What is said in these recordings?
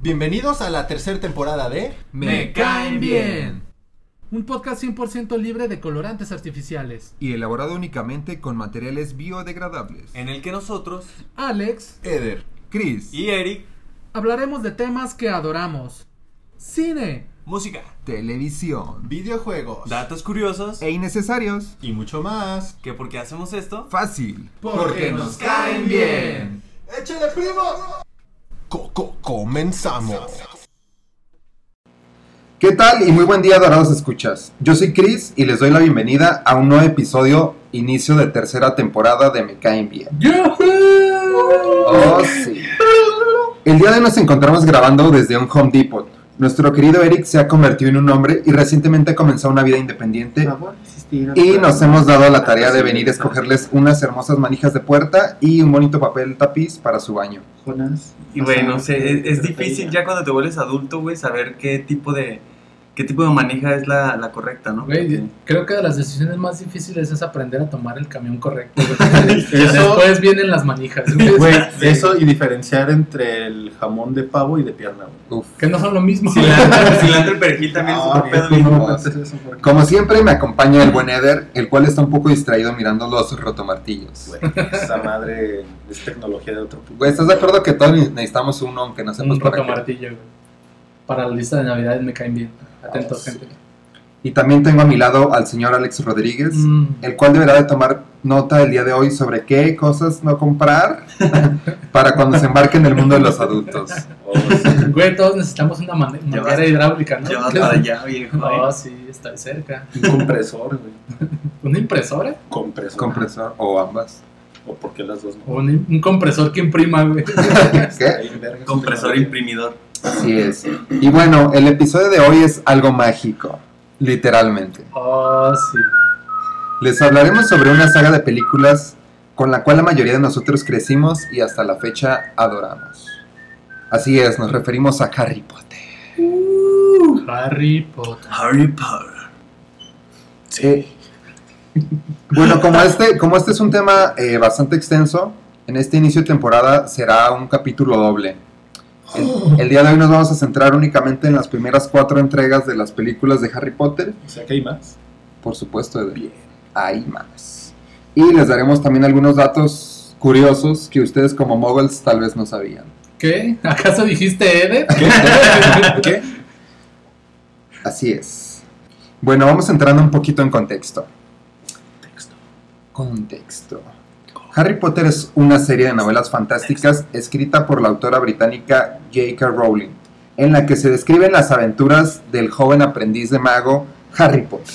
Bienvenidos a la tercera temporada de Me caen bien. Un podcast 100% libre de colorantes artificiales. y elaborado únicamente con materiales biodegradables. en el que nosotros Alex, Eder. Chris, y Eric, hablaremos de temas que adoramos. Cine, música, televisión Videojuegos. datos curiosos e innecesarios. y mucho más. que por qué hacemos esto. Fácil. porque nos caen bien. ¡Échale, primo! Coco, comenzamos. ¿Qué tal? Y muy buen día, Dorados Escuchas. Yo soy Chris y les doy la bienvenida a un nuevo episodio, inicio de tercera temporada de Me Caen Bien. Oh, sí. El día de hoy nos encontramos grabando desde un Home Depot. Nuestro querido Eric se ha convertido en un hombre y recientemente ha comenzado una vida independiente y nos hemos dado la tarea de venir a escogerles unas hermosas manijas de puerta y un bonito papel tapiz para su baño. Y güey, no sé, es, es difícil ya cuando te vuelves adulto, güey, saber qué tipo de qué tipo de manija es la, la correcta, ¿no? Güey, creo que de las decisiones más difíciles es aprender a tomar el camión correcto. güey. Después vienen las manijas. Güey, eso y diferenciar entre el jamón de pavo y de pierna, güey. Uf. Que no son lo mismo. Cilantro, cilantro y perejil también es Ah, otro pedo tú bien. no eso Como siempre me acompaña el buen Eder, el cual está un poco distraído mirando los rotomartillos. Güey, esa madre es tecnología de otro tipo. Güey, ¿estás de acuerdo que todos necesitamos uno aunque no sepas Un para roto qué? martillo, güey. Para la lista de navidades me caen bien. Atentos, Ah, gente. Y también tengo a mi lado al señor Alex Rodríguez, Mm. el cual deberá de tomar nota el día de hoy sobre qué cosas no comprar para cuando se embarque en el mundo de los adultos. Oh, sí. Güey, todos necesitamos una man- manguera hidráulica, ¿no? Ya vas para allá, viejo. No, sí, está cerca. Un compresor, güey. ¿Una impresora? Compresor. Compresor o ambas. ¿O por qué las dos no? ¿O un, un compresor que imprima, güey? ¿Qué? Compresor imprimidor. Así es. Y bueno, el episodio de hoy es algo mágico, literalmente. Oh, sí. Les hablaremos sobre una saga de películas con la cual la mayoría de nosotros crecimos y hasta la fecha adoramos. Así es, nos referimos a Harry Potter. Harry Potter. Harry Potter. Eh, bueno, como este, como este es un tema eh, bastante extenso, en este inicio de temporada será un capítulo doble. El, el día de hoy nos vamos a centrar únicamente en las primeras cuatro entregas de las películas de Harry Potter. O sea que hay más. Por supuesto, de hay más. Y les daremos también algunos datos curiosos que ustedes como moguls tal vez no sabían. ¿Qué? ¿Acaso dijiste Eder? ¿Qué? Así es. Bueno, vamos entrando un poquito en contexto. Contexto. Harry Potter es una serie de novelas fantásticas escrita por la autora británica J.K. Rowling, en la que se describen las aventuras del joven aprendiz de mago Harry Potter.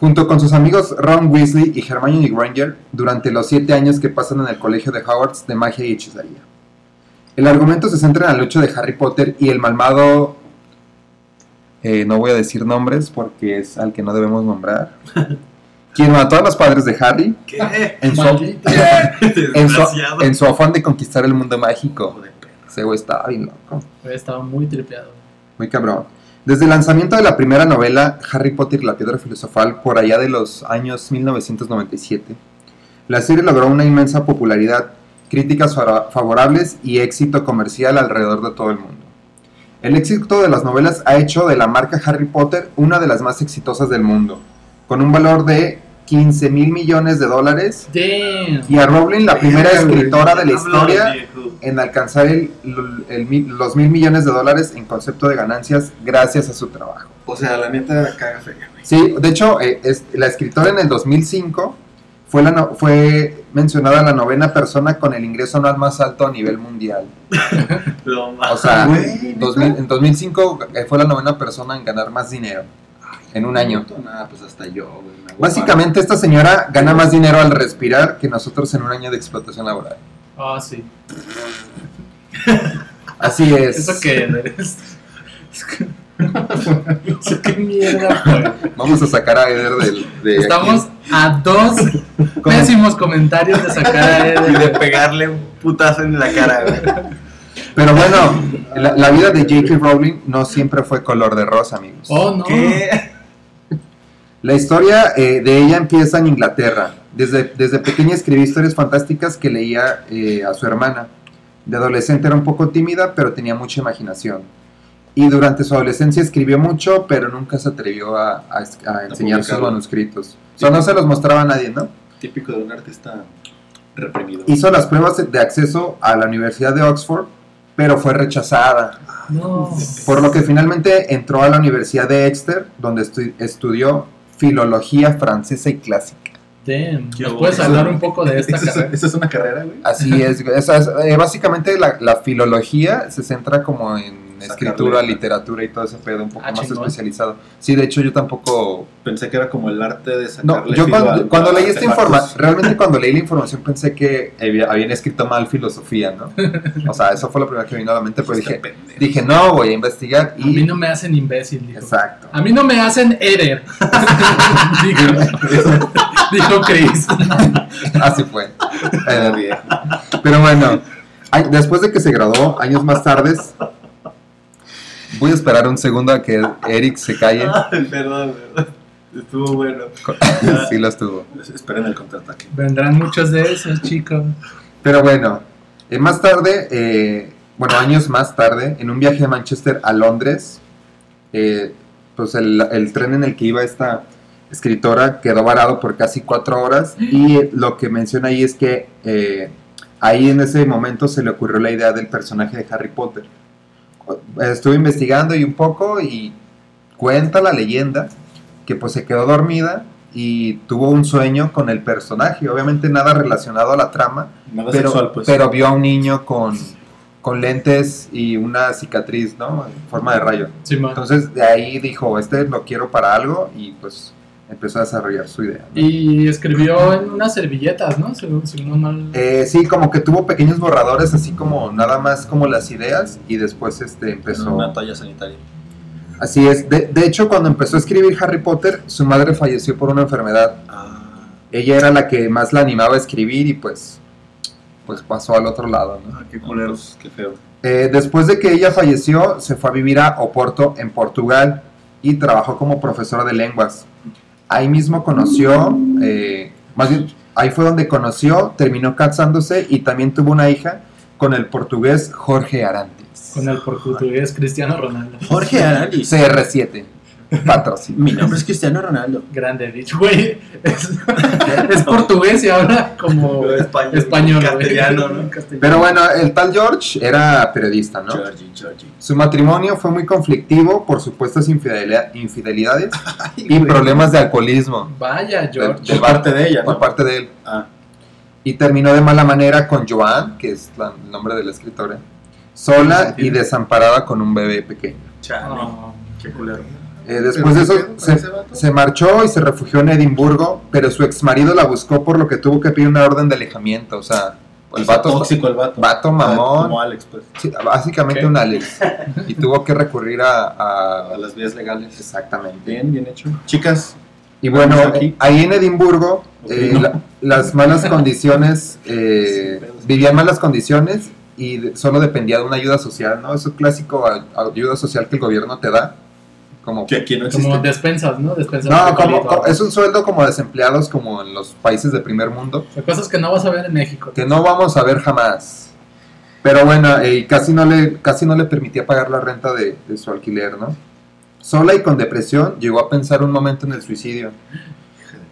Junto con sus amigos Ron Weasley y Hermione Granger durante los siete años que pasan en el colegio de Hogwarts de magia y hechicería. El argumento se centra en la lucha de Harry Potter y el malvado... eh, no voy a decir nombres porque es al que no debemos nombrar. Quien mató a los padres de Harry ¿Qué? en su, Maldito. en su, Desgraciado. en su afán de conquistar el mundo mágico. Ese güey estaba bien loco. Estaba muy tripeado. Muy cabrón. Desde el lanzamiento de la primera novela, Harry Potter y la Piedra Filosofal, por allá de los años 1997, la serie logró una inmensa popularidad, críticas fa- favorables y éxito comercial alrededor de todo el mundo. El éxito de las novelas ha hecho de la marca Harry Potter una de las más exitosas del mundo, con un valor de 15 mil millones de dólares, Damn. y a Rowling la primera escritora de la historia en alcanzar el- el mil- los mil millones de dólares en concepto de ganancias gracias a su trabajo. O sea, la neta caga fea, güey. Sí, de hecho, eh, es- la escritora en el 2005 fue, la no- fue mencionada la novena persona con el ingreso anual más alto a nivel mundial. Lo O más. sea, Güey, 2000 en 2005 eh, fue la novena persona en ganar más dinero en un año. Nada, pues hasta yo, güey. Básicamente esta señora gana más dinero al respirar que nosotros en un año de explotación laboral. Ah, sí. Así es. ¿Eso qué eres? ¿Eso qué mierda fue? Vamos a sacar a Eder del... de Estamos aquí. a dos pésimos comentarios de sacar a Y Eder. de pegarle un putazo en la cara, güey. Pero bueno, la, la vida de J.K. Rowling no siempre fue color de rosa, amigos. Oh, no. ¿Qué? La historia eh, de ella empieza en Inglaterra. Desde, desde pequeña escribí historias fantásticas que leía eh, a su hermana. De adolescente era un poco tímida, pero tenía mucha imaginación. Y durante su adolescencia escribió mucho, pero nunca se atrevió a, a a enseñar sus publicarlo. manuscritos. O sea, no se los mostraba a nadie, ¿no? Típico de un artista reprimido. Hizo las pruebas de acceso a la Universidad de Oxford, pero fue rechazada. No. Por lo que finalmente entró a la Universidad de Exeter, donde estu- estudió filología francesa y clásica. Damn. Qué ¿Nos puedes hablar un poco de esta ¿Esa es, carrera? esa es una carrera, güey? Así es. Esa es, eh, básicamente la, la filología se centra como en Sacarle- escritura, literatura y todo ese pedo un poco Ah, más chingón. especializado. Sí, de hecho yo tampoco... Pensé que era como el arte de No, sacarle yo filo cuando, al- cuando leí esta información, realmente cuando leí la información pensé que había- habían escrito mal filosofía, ¿no? O sea, eso fue lo primero que me vino a la mente, pero Está dije, pendejo. dije, no, voy a investigar A mí y... no me hacen imbécil, dijo. Exacto. A mí no me hacen Eder. dijo, dijo Chris. Así fue. Pero bueno, después de que se graduó, años más tarde, voy a esperar un segundo a que Eric se calle. Ay, perdón, perdón. Estuvo bueno. Sí lo estuvo. Esperen el contraataque. Vendrán muchos de esos, chicos. Pero bueno, eh, más tarde, eh, bueno, años más tarde, en un viaje de Manchester a Londres, eh, pues el, el tren en el que iba esta escritora quedó varado por casi cuatro horas y lo que menciona ahí es que eh, ahí en ese momento se le ocurrió la idea del personaje de Harry Potter. Estuve investigando y un poco y cuenta la leyenda que pues se quedó dormida y tuvo un sueño con el personaje, obviamente nada relacionado a la trama, Nada pero, sexual, pues. pero vio a un niño con, con lentes y una cicatriz, ¿no? En forma de rayo. Sí. Entonces de ahí dijo, este lo quiero para algo y pues empezó a desarrollar su idea. ¿no? Y escribió en unas servilletas, ¿no? Según, según no mal. Eh, sí, como que tuvo pequeños borradores, así como nada más como las ideas y después este En empezó... una toalla sanitaria. Así es, de, de hecho cuando empezó a escribir Harry Potter, su madre falleció por una enfermedad. Ah, Ella era la que más la animaba a escribir y pues, pues pasó al otro lado, ¿no? Ah, qué culero. pues, qué feo. Eh, después de que ella falleció, se fue a vivir a Oporto, en Portugal, y trabajó como profesora de lenguas. Ahí mismo conoció, eh, más bien, ahí fue donde conoció, terminó casándose y también tuvo una hija con el portugués Jorge Arantes. Con el portugués Cristiano Ronaldo. Jorge Aranis. CR7, patrocinio. Mi nombre es Cristiano Ronaldo. Grande dicho, güey. Es, es portugués y habla como Español, castellano, ¿no? Castellano. Pero bueno, el tal George era periodista, ¿no? Georgie, Georgie. Su matrimonio fue muy conflictivo por supuestas infidelidad- infidelidades y problemas de alcoholismo Vaya, George. Por parte de ella, por ¿no? parte de él. Ah, Y terminó de mala manera con Joan, que es la- el nombre de la escritora, sola y desamparada con un bebé pequeño. Chale, No. qué culero. Eh, después de eso ¿Pero qué pedo con se, se marchó y se refugió en Edimburgo, pero su ex marido la buscó por lo que tuvo que pedir una orden de alejamiento. O sea, el vato, tóxico el vato. vato Ah, mamón. Como Alex, pues. sí, básicamente ¿Qué? un Alex. Y tuvo que recurrir a... a- A las vías legales. exactamente. Bien, bien hecho. Chicas, Y bueno, aquí. ahí en Edimburgo, eh, no. la- las malas condiciones, eh, vivían malas condiciones y solo dependía de una ayuda social, ¿no? Eso clásico ayuda social que el gobierno te da. Como, que aquí no existe. Como despensas, ¿no? Despensas. no, como, es un sueldo como desempleados como en los países de primer mundo, O sea, cosas que no vas a ver en México. que no vamos a ver jamás. Pero bueno, eh, y casi, no le, casi no le permitía pagar la renta de, de su alquiler, ¿no? Sola y con depresión, llegó a pensar un momento en el suicidio.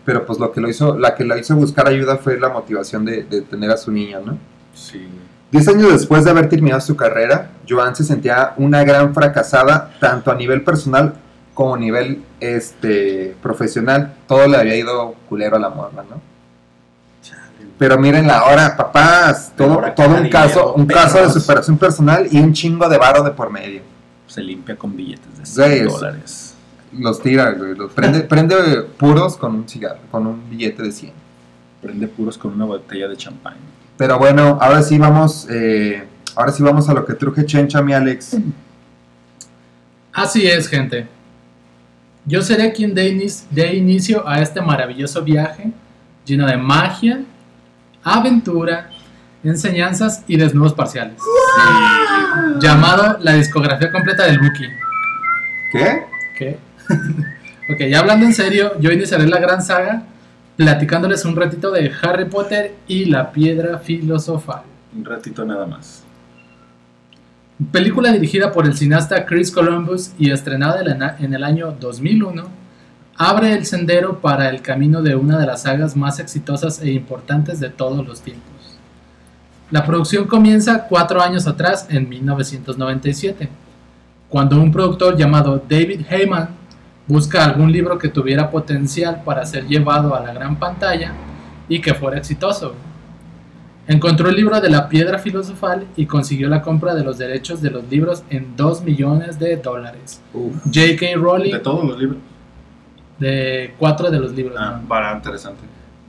Pero pues lo que lo hizo, la que la hizo buscar ayuda fue la motivación de, de tener a su niña, ¿no? Sí. Diez años después de haber terminado su carrera, Joan se sentía una gran fracasada, tanto a nivel personal como nivel este, profesional. Todo le había ido culero a la morra, ¿no? Pero miren ahora, papás, Pero todo, todo un caso, dinero, un caso de superación personal y un chingo de varo de por medio. Se limpia con billetes de 100 Güey, es- dólares. Los tira, güey, los prende, prende puros con un cigarro, con un billete de 100. Prende puros con una botella de champán. Pero bueno, ahora sí vamos, eh, ahora sí vamos a lo que truje Chencha, mi Alex. Así es, gente. Yo seré quien dé, inicio a este maravilloso viaje lleno de magia, aventura, enseñanzas y desnudos parciales. Llamado la discografía completa del Buki. ¿Qué? ¿Qué? Ok, ya hablando en serio, yo iniciaré la gran saga platicándoles un ratito de Harry Potter y la piedra filosofal. Un ratito nada más. Película dirigida por el cineasta Chris Columbus y estrenada en el- año 2001, abre el sendero para el camino de una de las sagas más exitosas e importantes de todos los tiempos. La producción comienza cuatro años atrás, en 1997, cuando un productor llamado David Heyman busca algún libro que tuviera potencial para ser llevado a la gran pantalla y que fuera exitoso. Encontró el libro de la piedra filosofal y consiguió la compra de los derechos de los libros en 2 millones de dólares. J.K. Rowling De todos los libros. de cuatro de los libros. Ah, ¿no? para interesante.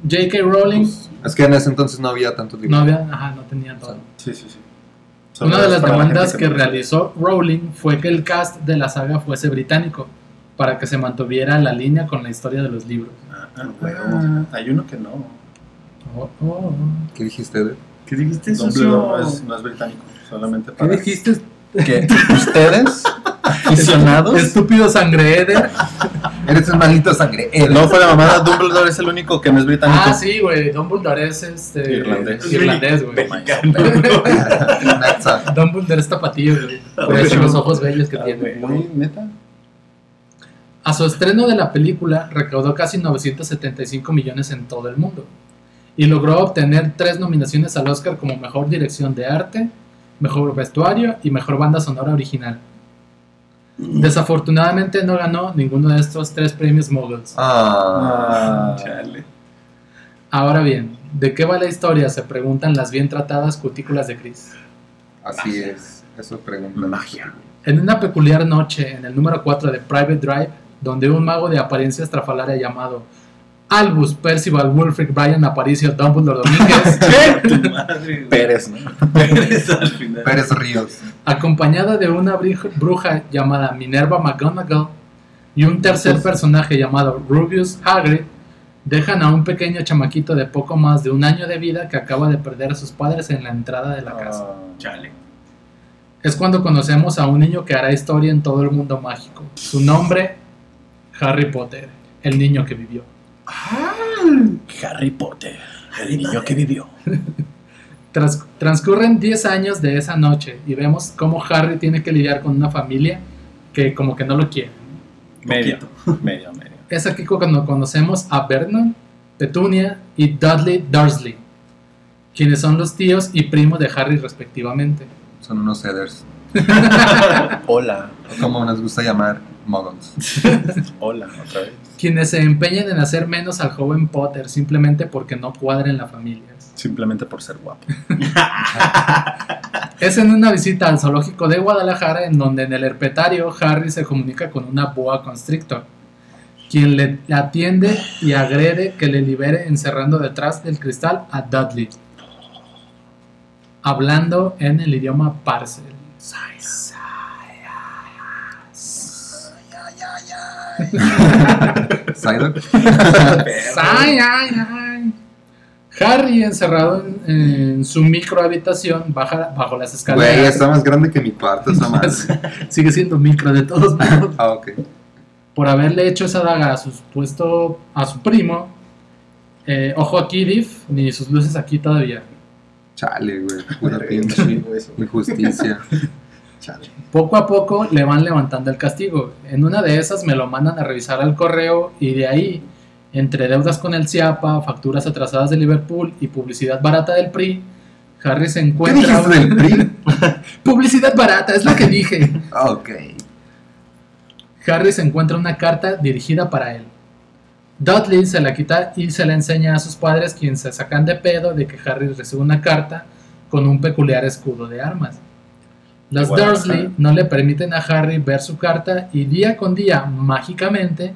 J.K. Rowling Es que en ese entonces no había tantos libros. no había, ajá, no tenía todo. Sí, sí, sí. Una de las la demandas que realizó Rowling fue que el cast de la saga fuese británico, para que se mantuviera la línea con la historia de los libros. Ah, ah, huevo. Hay uno que no. Oh, oh, oh. ¿Qué dijiste? Ed? ¿Qué dijiste, Dumbledore no es, socio? no es británico. Solamente ¿Qué para. dijiste? que ustedes, aficionados, Estúpido sangre Eder. Eres un maldito sangre. Ed. no fue la mamada. Dumbledore es el único que no es británico. Ah, sí, güey. Dumbledore es este. Irlandés. Irlandés, güey. Dumbledore es tapatío, güey. Ah, Por eso los ojos bellos que Ah, tiene. Muy neta. A su estreno de la película recaudó casi 975 millones en todo el mundo y logró obtener tres nominaciones al Oscar como Mejor Dirección de Arte, Mejor Vestuario y Mejor Banda Sonora Original. Desafortunadamente no ganó ninguno de estos tres premios Muggles. Ah. Chale. Ahora bien, ¿de qué va la historia? Se preguntan las bien tratadas cutículas de Chris. Así es. Eso pregunta. Magia. En una peculiar noche en el número 4 de Private Drive, donde un mago de apariencia estrafalaria llamado Albus Percival Wulfric Brian Aparicio Dumbledore Domínguez, madre, güey. Pérez, ¿no? Pérez al final. Pérez Ríos. acompañada de una bruja llamada Minerva McGonagall y un tercer personaje llamado Rubius Hagrid, dejan a un pequeño chamaquito de poco más de un año de vida que acaba de perder a sus padres en la entrada de la casa. Ah, Chale. Es cuando conocemos a un niño que hará historia en todo el mundo mágico. Su nombre, Harry Potter, el niño que vivió. Harry Potter, el niño que vivió. Transcurren 10 años de esa noche y vemos cómo Harry tiene que lidiar con una familia que como que no lo quiere. Medio, medio, medio. Es aquí cuando conocemos a Vernon, Petunia y Dudley Dursley, quienes son los tíos y primos de Harry respectivamente. Son unos headers. Hola, O como nos gusta llamar muggles. hola, otra vez. Quienes se empeñan en hacer menos al joven Potter simplemente porque no cuadra en la familia. Simplemente por ser guapo. Es en una visita al zoológico de Guadalajara en donde en el herpetario Harry se comunica con una boa constrictor, quien le atiende y agrede que le libere encerrando detrás del cristal a Dudley, hablando en el idioma parcel. Psyduck. Ay, ay, ay. Harry encerrado en, en su micro habitación baja, bajo las Güey, escaleras. está más grande que mi cuarto esa madre. Sigue siendo micro de todos modos. Ah, ok. por haberle hecho esa daga a su supuesto a su primo. eh, ojo aquí, Diff, ni sus luces aquí todavía. Chale, güey. Pura pinche injusticia. Chale. Poco a poco le van levantando el castigo. En una de esas me lo mandan a revisar al correo y de ahí, entre deudas con el CIAPA, facturas atrasadas de Liverpool y publicidad barata del PRI, Harry se ¿Qué encuentra... dijiste del PRI? Publicidad barata, es lo que dije. Ah, ok. Harry se encuentra una carta dirigida para él. Dudley se la quita y se la enseña a sus padres, quienes se sacan de pedo de que Harry recibe una carta con un peculiar escudo de armas. Los Igual, Dursley no le permiten a Harry ver su carta y día con día, mágicamente,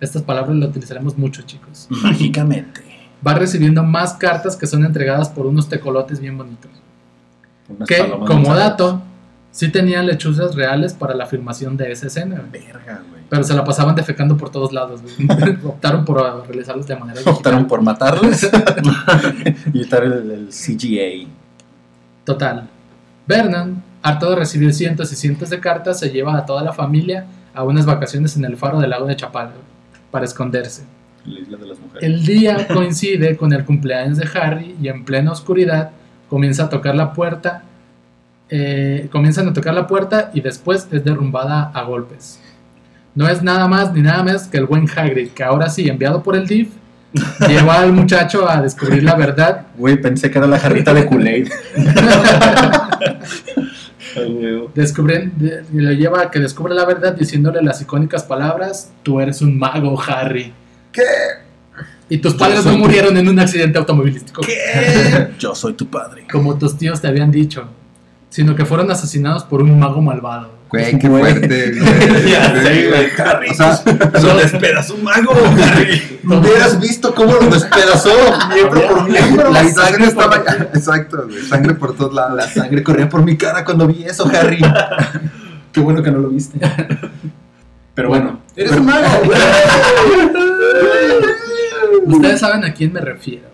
estas palabras las utilizaremos mucho, chicos, Mágicamente. va recibiendo más cartas que son entregadas por unos tecolotes bien bonitos. Unas Que, como dato, sí tenían lechuzas reales para la filmación de esa escena. Verga, güey. Pero se la pasaban defecando por todos lados, güey. Optaron por realizarlos de manera digital. Optaron por matarlos y evitar el, el CGA. Total. Vernon, harto de recibir cientos y cientos de cartas, se lleva a toda la familia a unas vacaciones en el faro del lago de Chapala. para esconderse. La isla de las mujeres. El día coincide con el cumpleaños de Harry y en plena oscuridad comienza a tocar la puerta. eh, comienzan a tocar la puerta y después es derrumbada a golpes. No es nada más ni nada menos que el buen Hagrid, que ahora sí, enviado por el DIF, lleva al muchacho a descubrir la verdad. Güey, pensé que era la jarrita de Kool-Aid. Descubren, de- lo lleva a que descubre la verdad diciéndole las icónicas palabras: Tú eres un mago, Harry. ¿Qué? Y tus padres no murieron en un accidente automovilístico. Yo soy tu padre. como tus tíos te habían dicho, sino que fueron asesinados por un mago malvado. Güey, qué Güey. fuerte. güey. Ya sé, güey. Harry. O sea, Lo despedas un mago, Harry. Hubieras visto cómo lo despedazó miembro por miembro. la sangre estaba. Exacto, güey. Sangre por todos lados. La sangre corría por mi cara cuando vi eso, Harry. Qué bueno que no lo viste. Pero bueno, Eres un mago. Ustedes saben a quién me refiero,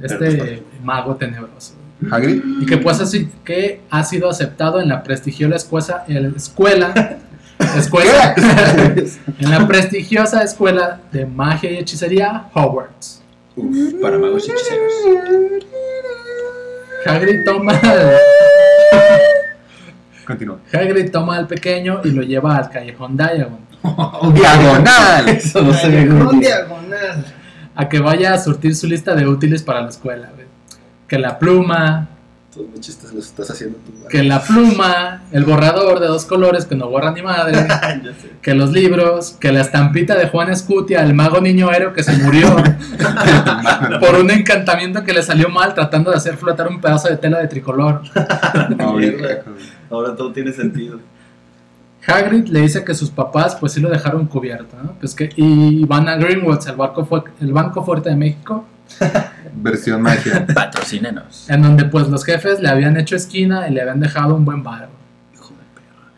este mago tenebroso. Hagrid. Y que pues así que ha sido aceptado en la prestigiosa escuela, el- escuela, escuela en la prestigiosa escuela de magia y hechicería Hogwarts. uf, para magos y hechiceros. Hagrid toma, Continúa. Hagrid toma al pequeño y lo lleva al callejón Diagon Diagonal. Eso no se ve diagonal. a que vaya a surtir su lista de útiles para la escuela. güey. Que la pluma, Todos los chistes los estás haciendo tú. que la pluma, el borrador de dos colores que no borra ni madre, Ya sé. que los libros, que la estampita de Juan Escutia, el mago niño héroe que se murió por un encantamiento que le salió mal tratando de hacer flotar un pedazo de tela de tricolor. No. Ahora todo tiene sentido. Hagrid le dice que sus papás pues sí lo dejaron cubierto, ¿no? Pues que, y van a Greenwoods, el, barco fue, el Banco Fuerte de México, Versión magia. Patrocínenos. en donde pues los jefes le habían hecho esquina y le habían dejado un buen varo.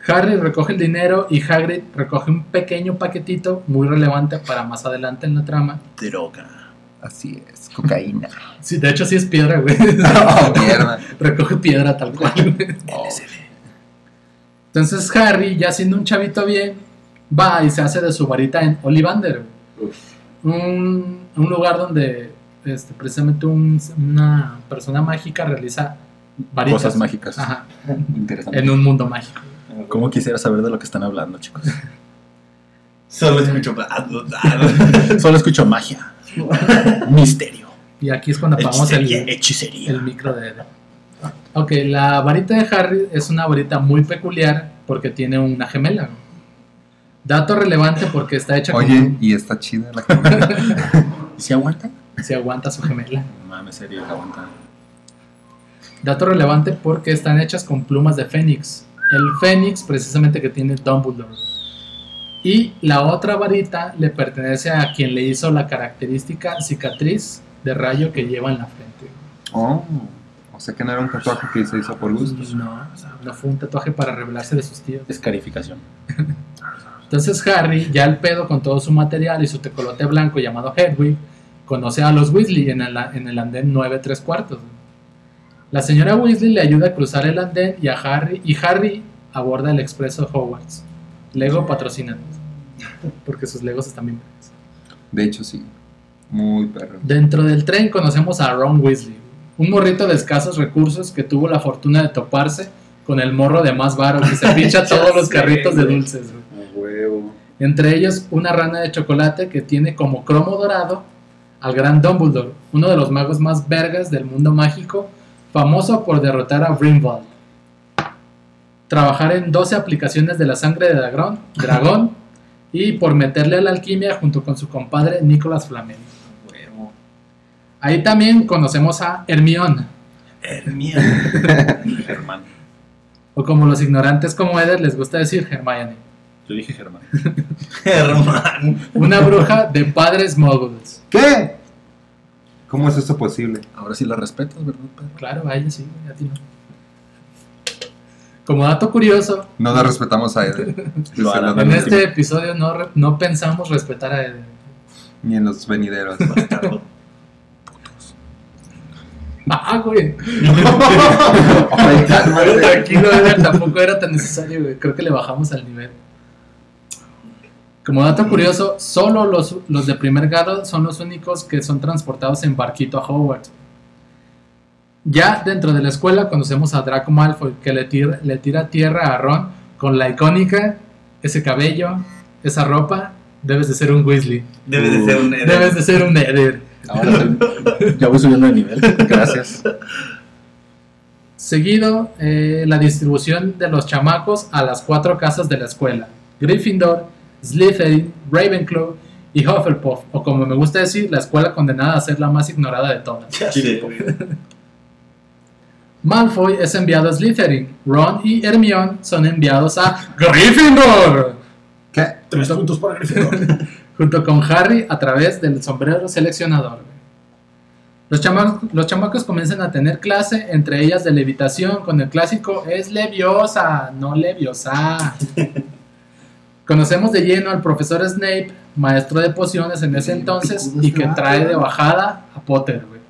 Harry recoge el dinero y Hagrid recoge un pequeño paquetito muy relevante para más adelante en la trama. Droga. Así es, cocaína. Sí, de hecho sí es piedra, güey. Oh, mierda. recoge piedra tal cual. güey. Oh. Entonces Harry, ya siendo un chavito bien, va y se hace de su varita en Ollivander. Un, un lugar donde este, precisamente un- una persona mágica realiza varitas. Cosas mágicas. Ajá, Interesante. en un mundo mágico. ¿Cómo quisiera saber de lo que están hablando, chicos? Solo escucho. Solo escucho magia. Misterio. Y aquí es cuando apagamos Hechicería. el, Hechicería. el micro de... Ok, la varita de Harry es una varita muy peculiar porque tiene una gemela. Dato relevante porque está hecha con Oye, y está chida la cámara. ¿Y si aguanta? Se aguanta su gemela. No Mames, serio, que aguanta. Dato relevante porque están hechas con plumas de fénix. El fénix precisamente que tiene Dumbledore. Y la otra varita le pertenece a quien le hizo la característica cicatriz de rayo que lleva en la frente. Oh, o sea que no era un tatuaje que se hizo por gusto. No, no fue un tatuaje para revelarse de sus tíos. Escarificación. Entonces Harry, ya el pedo con todo su material y su tecolote blanco llamado Hedwig, conoce a los Weasley en el, en el andén 9 3 cuartos. La señora Weasley le ayuda a cruzar el andén y a Harry, y Harry aborda el expreso Hogwarts. Lego patrocina. Porque sus Legos están bien. verdes. De hecho, sí. Muy perro. Dentro del tren conocemos a Ron Weasley, un morrito de escasos recursos que tuvo la fortuna de toparse con el morro de más varo que se pincha todos los carritos de dulces. güey. Entre ellos una rana de chocolate que tiene como cromo dorado al gran Dumbledore, uno de los magos más vergas del mundo mágico, famoso por derrotar a Grindelwald. Trabajar en 12 aplicaciones de la sangre de dragón, dragón y por meterle a la alquimia junto con su compadre Nicolas Flamel. Huevo. Ahí también conocemos a Hermione, Hermione. Germán. o como los ignorantes como Eder les gusta decir Hermione, Yo dije Germán. Germán. una bruja de padres moguls. ¿Qué? ¿Cómo es eso posible? Ahora sí la respetas, ¿verdad, Pedro? Claro, a ella sí, a ti no. Como dato curioso, No la respetamos a Eder. Lo lo en este episodio no, re- no pensamos respetar a Eden. Ni en los venideros. Ah, güey. Ay. Tranquilo, Eden, tampoco era tan necesario, güey. Creo que le bajamos al nivel. Como dato curioso, solo los, los de primer grado son los únicos que son transportados en barquito a Hogwarts. Ya dentro de la escuela conocemos a Draco Malfoy que le tira, le tira tierra a Ron con la icónica, ese cabello, esa ropa, debes de ser un Weasley, Debe de ser un héroe. debes de ser un Eder. Ahora soy- ya voy subiendo de nivel. Gracias. Seguido, eh, la distribución de los chamacos a las cuatro casas de la escuela. Gryffindor, Slytherin, Ravenclaw y Hufflepuff, o como me gusta decir, la escuela condenada a ser la más ignorada de todas. Malfoy es enviado a Slytherin, Ron y Hermione son enviados a Gryffindor, ¿Qué? Tres puntos para Gryffindor. junto con Harry a través del sombrero seleccionador. Los, chama- los chamacos comienzan a tener clase, entre ellas de levitación, con el clásico es leviosa, no leviosa. Conocemos de lleno al profesor Snape, maestro de pociones en ese entonces, y que trae de bajada a Potter. güey.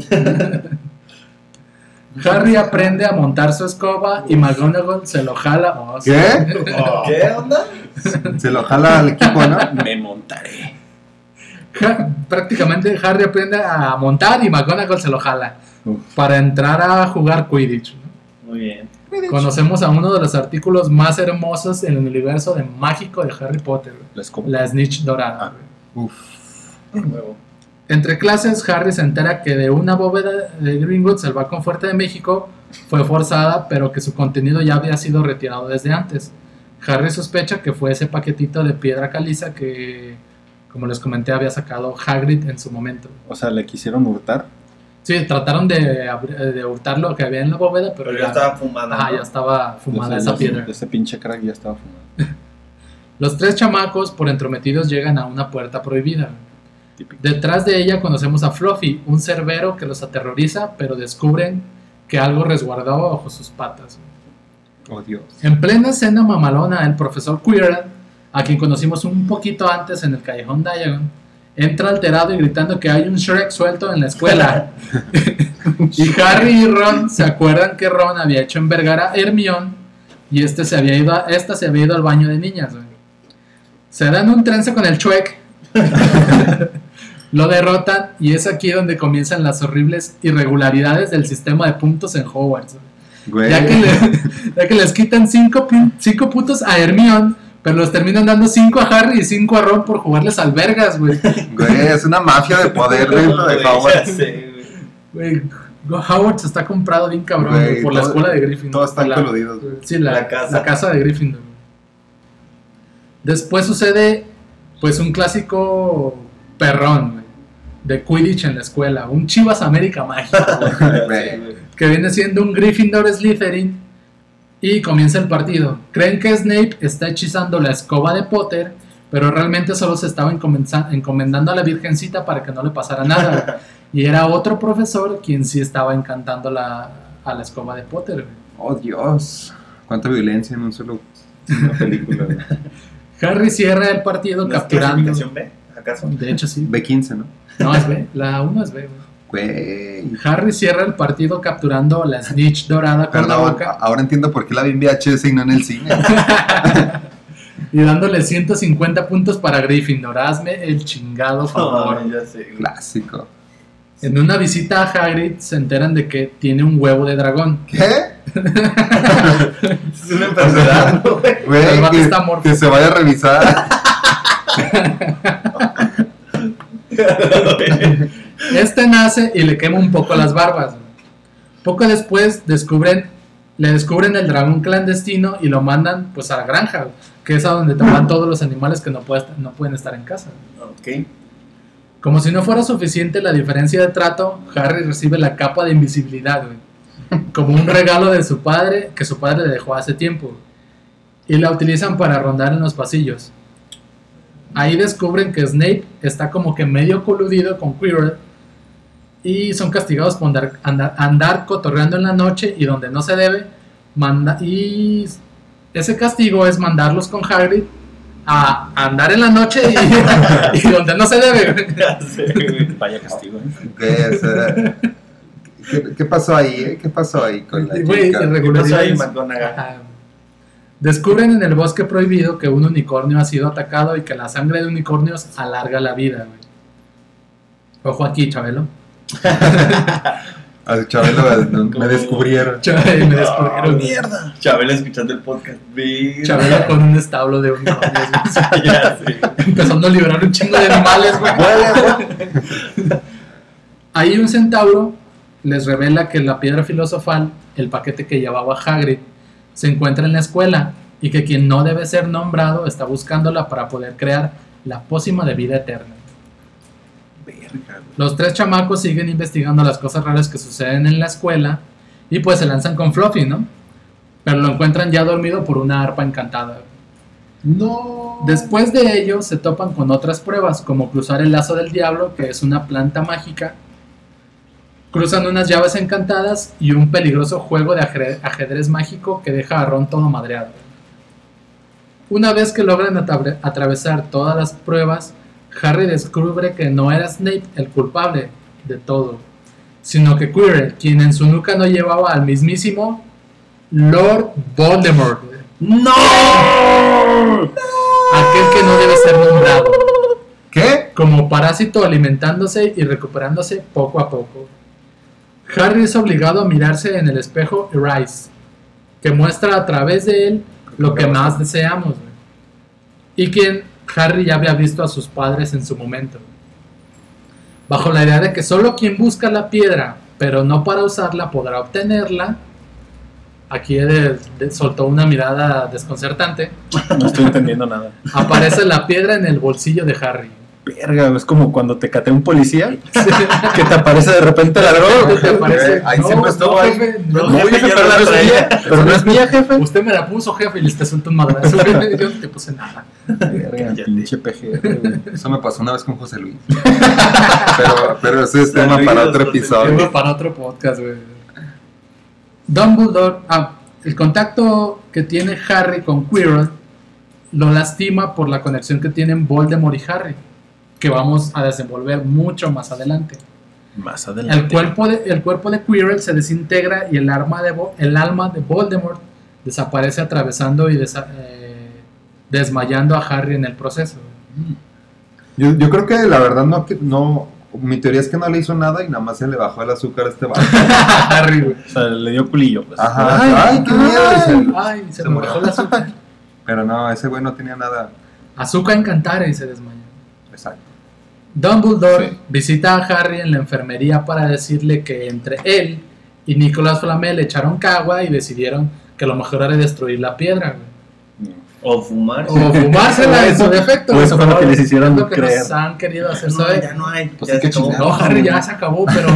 Harry aprende a montar su escoba y McGonagall se lo jala. Oh. ¿Qué? ¿Qué onda? Se lo jala al equipo, ¿no? Me montaré. Prácticamente Harry aprende a montar y McGonagall se lo jala Uf. para entrar a jugar Quidditch. ¿no? Muy bien. Conocemos a uno de los artículos más hermosos en el universo de mágico de Harry Potter. La Snitch dorada. Ah. Uf. Entre clases, Harry se entera que de una bóveda de Greenwoods, el balcón fuerte de México, fue forzada, pero que su contenido ya había sido retirado desde antes. Harry sospecha que fue ese paquetito de piedra caliza que, como les comenté, había sacado Hagrid en su momento. O sea, le quisieron hurtar. Sí, trataron de, de hurtar lo que había en la bóveda, pero, Pero ya, ya estaba fumando. ajá, ¿no? ya estaba fumada Ese- esa piedra. Ese pinche crack ya estaba fumando. Los tres chamacos, por entrometidos, llegan a una puerta prohibida. Típico. Detrás de ella conocemos a Fluffy, un cerbero que los aterroriza, pero descubren que algo resguardaba bajo sus patas. Oh, Dios. En plena escena mamalona, el profesor Quirrell, a quien conocimos un poquito antes en el callejón Diagon, entra alterado y gritando que hay un Shrek suelto en la escuela. y Harry y Ron se acuerdan que Ron había hecho envergar a Hermione y este se había ido a- esta se había ido al baño de niñas. güey. Se dan un trance con el Chuec. Lo derrotan y es aquí donde comienzan las horribles irregularidades del sistema de puntos en Hogwarts. güey. Ya que, le- ya que les quitan 5 cinco puntos a Hermione, pero los terminan dando 5 a Harry y 5 a Ron por jugarles albergas, güey. Güey, es una mafia de poder dentro de sé, güey. Howard está comprado bien cabrón Güey, güey, por la escuela de Gryffindor. Todos están coludidos. güey. Sí, la, La casa. la casa de Gryffindor. Después sucede, pues, un clásico perrón, güey, de Quidditch en la escuela. Un Chivas América mágico, güey. que viene siendo un Gryffindor Slytherin. Y comienza el partido. Creen que Snape está hechizando la escoba de Potter, pero realmente solo se estaba encomendando a la Virgencita para que no le pasara nada. Y era otro profesor quien sí estaba encantando la, a la escoba de Potter. Oh, Dios. Cuánta violencia en un solo una película. Harry cierra el partido ¿No es capturando. clasificación B? ¿Acaso? De hecho, sí. B15, ¿no? No, es B. La 1 es B. güey. Güey. Harry cierra el partido capturando la snitch dorada con la boca ahora entiendo por qué la vi en VHS y no en el cine. y dándole 150 puntos para Gryffindor. Hazme el chingado favor. No, ya sé, güey. Clásico. En una visita a Hagrid se enteran de que tiene un huevo de dragón. ¿Qué? Es una enfermedad, ¿no, güey. Que, que se vaya a revisar. Este nace y le quema un poco las barbas. Poco después descubren, le descubren el dragón clandestino y lo mandan pues a la granja, que es a donde van todos los animales que no, puede- no pueden estar en casa. Ok. Como si no fuera suficiente la diferencia de trato, Harry recibe la capa de invisibilidad, güey, como un regalo de su padre que su padre le dejó hace tiempo. Y la utilizan para rondar en los pasillos. Ahí descubren que Snape está como que medio coludido con Quirrell y son castigados por andar, andar, andar cotorreando en la noche y donde no se debe. Manda, y ese castigo es mandarlos con Hagrid a andar en la noche y, y donde no se debe. Vaya castigo, ¿eh? ¿qué, qué pasó ahí? eh? ¿Qué pasó ahí con la chica? ¿Qué pasó ahí? Ajá. Descubren en el bosque prohibido que un unicornio ha sido atacado y que la sangre de unicornios alarga la vida, güey. Ojo aquí, Chabelo. Al Chabelo no- me descubrieron. Chabelo, me descubrieron. ¡Mierda! Chabela escuchando el podcast. Chabelo con un establo de unicornios. Ya sé. empezando a liberar un chingo de animales, güey. Ahí un centauro les revela que la piedra filosofal, el paquete que llevaba Hagrid, se encuentra en la escuela y que quien no debe ser nombrado está buscándola para poder crear la pócima de vida eterna. Los tres chamacos siguen investigando las cosas raras que suceden en la escuela y pues se lanzan con Fluffy, ¿no? Pero lo encuentran ya dormido por una arpa encantada. No. Después de ello se topan con otras pruebas, como cruzar el lazo del diablo, que es una planta mágica, cruzan unas llaves encantadas y un peligroso juego de ajedrez, mágico que deja a Ron todo madreado. Una vez que logran atravesar todas las pruebas, Harry descubre que no era Snape el culpable de todo, sino que Quirrell, quien en su nuca no llevaba al mismísimo Lord Voldemort. ¡No! Aquel que no debe ser nombrado. ¿Qué? Como parásito alimentándose y recuperándose poco a poco. Harry es obligado a mirarse en el espejo Rise, que muestra a través de él lo que más deseamos. Y quien Harry ya había visto a sus padres en su momento. Bajo la idea de que solo quien busca la piedra, pero no para usarla, podrá obtenerla. Aquí de- de- soltó una mirada desconcertante. No estoy entendiendo nada. Aparece la piedra en el bolsillo de Harry. Verga, es como cuando te catea un policía que te aparece de repente la droga. Te aparece- ahí siempre estuvo ahí. jefe, no, No, jefe, pero no es mía. Pero no es mía, jefe. Usted me la puso, jefe, y te suelto un madrazo. Yo no te puse nada. Verga, pinche. Eso me pasó una vez con José Luis. pero, pero ese es tema para otro Tema episodio. para otro podcast, güey. Dumbledore, ah, el contacto que tiene Harry con Quirrell lo lastima por la conexión que tienen Voldemort y Harry, que vamos a desenvolver mucho más adelante. Más adelante. El cuerpo de, el cuerpo de Quirrell se desintegra y el, arma de, el alma de Voldemort desaparece atravesando y desa- eh, desmayando a Harry en el proceso. Yo, yo creo que la verdad no, no. Mi teoría es que no le hizo nada y nada más se le bajó el azúcar a este vato. Harry, güey. O sea, le dio culillo, pues. Ajá. Ay, qué miedo. Ay, se se me murió. bajó el azúcar. Pero no, ese güey no tenía nada. Azúcar encantara y se desmayó. Exacto. Dumbledore Sí. visita a Harry en la enfermería para decirle que entre él y Nicolás Flamel le echaron cagua y decidieron que lo mejor era destruir la piedra, güey. O fumar. O fumársela en su defecto. O eso fue lo que les hicieron lo que creer. nos han querido hacer No, ya no hay. Pues ya es que chingado. No, Harry, ya se acabó, pero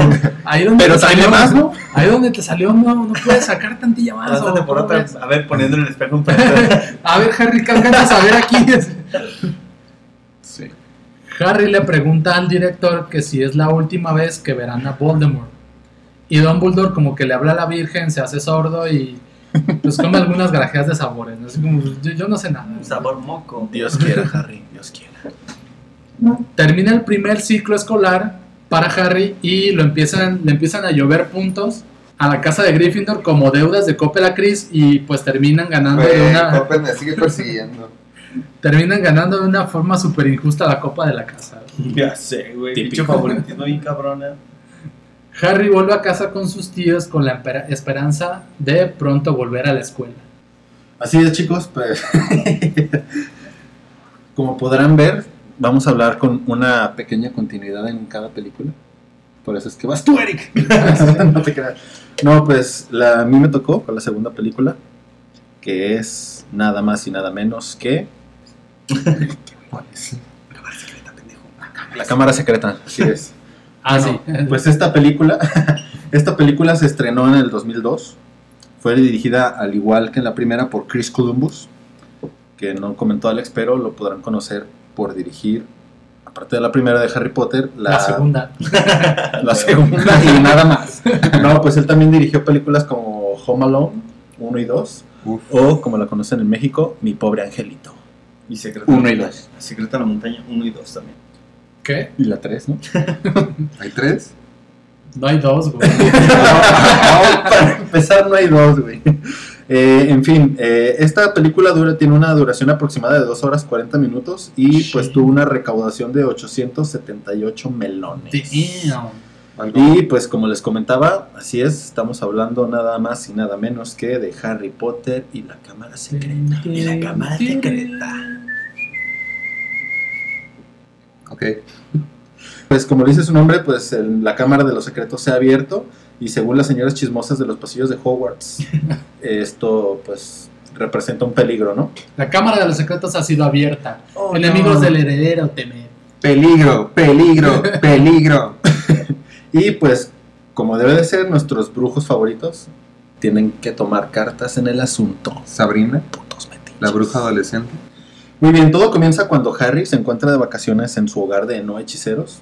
ahí donde Pero te salió más, ¿no? Ahí donde te salió, no, no puedes sacar tantilla más. A ver, poniendo en el espejo. A ver, Harry, ¿qué alcanzas a ver aquí? Harry le pregunta al director que si es la última vez que verán a Voldemort. Y Dumbledore como que le habla a la Virgen, se hace sordo y pues come algunas grajeas de sabores. ¿no? Así como, yo, yo no sé nada. Un sabor moco. Dios quiera, Harry. Dios quiera. Termina el primer ciclo escolar para Harry y lo empiezan, le empiezan a llover puntos a la casa de Gryffindor como deudas de Coppel a Chris y pues terminan ganando de una, Coppel me sigue persiguiendo. Terminan ganando de una forma súper injusta la copa de la casa. Ya sé, güey. Típico. Pinche favoritismo bien cabrona. Harry vuelve a casa con sus tíos con la espera- esperanza de pronto volver a la escuela. Así es, chicos, pues. Como podrán ver, vamos a hablar con una pequeña continuidad en cada película. Por eso es que vas tú, Eric. no te creas. No, pues la, a mí me tocó con la segunda película, que es nada más y nada menos que La Cámara Secreta. Así es. Ah, Bueno, sí. Pues esta película, esta película se estrenó en el 2002. Fue dirigida al igual que en la primera por Chris Columbus, que no comentó Alex, pero lo podrán conocer por dirigir, aparte de la primera de Harry Potter, la, la segunda. la segunda y nada más. No, pues él también dirigió películas como Home Alone 1 y 2, Uf. o como la conocen en México, Mi Pobre Angelito. Y Secreto Uno y de la- dos. Secreto de la Montaña 1 y 2 también. ¿Qué? Y la 3, ¿no? ¿Hay tres? No hay dos, güey. Para empezar, no hay dos, güey. Eh, en fin, eh, esta película dura, tiene una duración aproximada de 2 horas 40 minutos y pues tuvo una recaudación de 878 melones. Damn. Algo- Y pues como les comentaba, así es, estamos hablando nada más y nada menos que de Harry Potter y la cámara secreta. Y la cámara secreta. Ok. Pues como dice su nombre, pues el- la cámara de los secretos se ha abierto y según las señoras chismosas de los pasillos de Hogwarts, esto pues representa un peligro, ¿no? La cámara de los secretos ha sido abierta. Oh, Enemigos no. del heredero temer. Peligro, peligro, peligro. Y pues como debe de ser, nuestros brujos favoritos tienen que tomar cartas en el asunto. Sabrina, Putos metiches. la bruja adolescente. Muy bien, todo comienza cuando Harry se encuentra de vacaciones en su hogar de no hechiceros.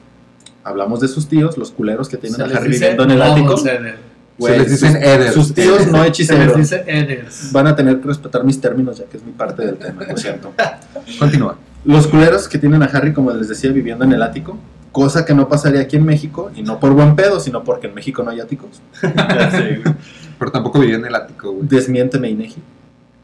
Hablamos de sus tíos, los culeros que tienen Se a Harry viviendo en el ático. Güey, Se les dicen sus- Eder. Sus tíos no Se les hechiceros. dice Eders. Van a tener que respetar mis términos ya que es mi parte del tema, lo siento. Continúa. Los culeros que tienen a Harry, como les decía, viviendo en el ático, cosa que no pasaría aquí en México, y no por buen pedo, sino porque en México no hay áticos. Pero tampoco vivía en el ático, güey. Desmiénteme, Inegi.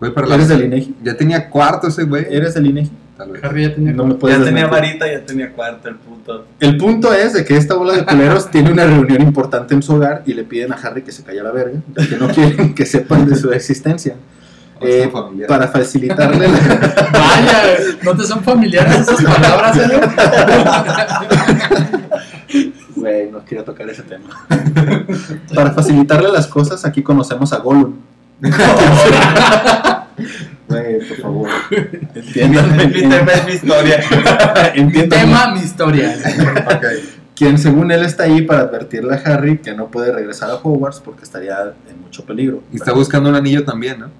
Güey, pero la- ¿Eres del Inegi? Ya tenía cuarto ese güey. ¿Eres del Inegi? Tal vez. Harry ya tenía No me puedes Ya tenía desmentir. varita, ya tenía cuarto el puto. El punto es de que esta bola de culeros tiene una reunión importante en su hogar y le piden a Harry que se calle la verga, ya que no quieren que sepan de su existencia. Sea, Eh, para facilitarle la, Vaya, ¿no te son familiares esas palabras, Eder? Güey, no quiero tocar ese tema. Para facilitarle las cosas, aquí conocemos a Gollum. Güey, por favor. Entiéndanme. Mi tema es mi historia. Entiéndanme. Tema, mi historia. Quien según él está ahí para advertirle a Harry que no puede regresar a Hogwarts porque estaría en mucho peligro. Y está buscando un anillo también, ¿no?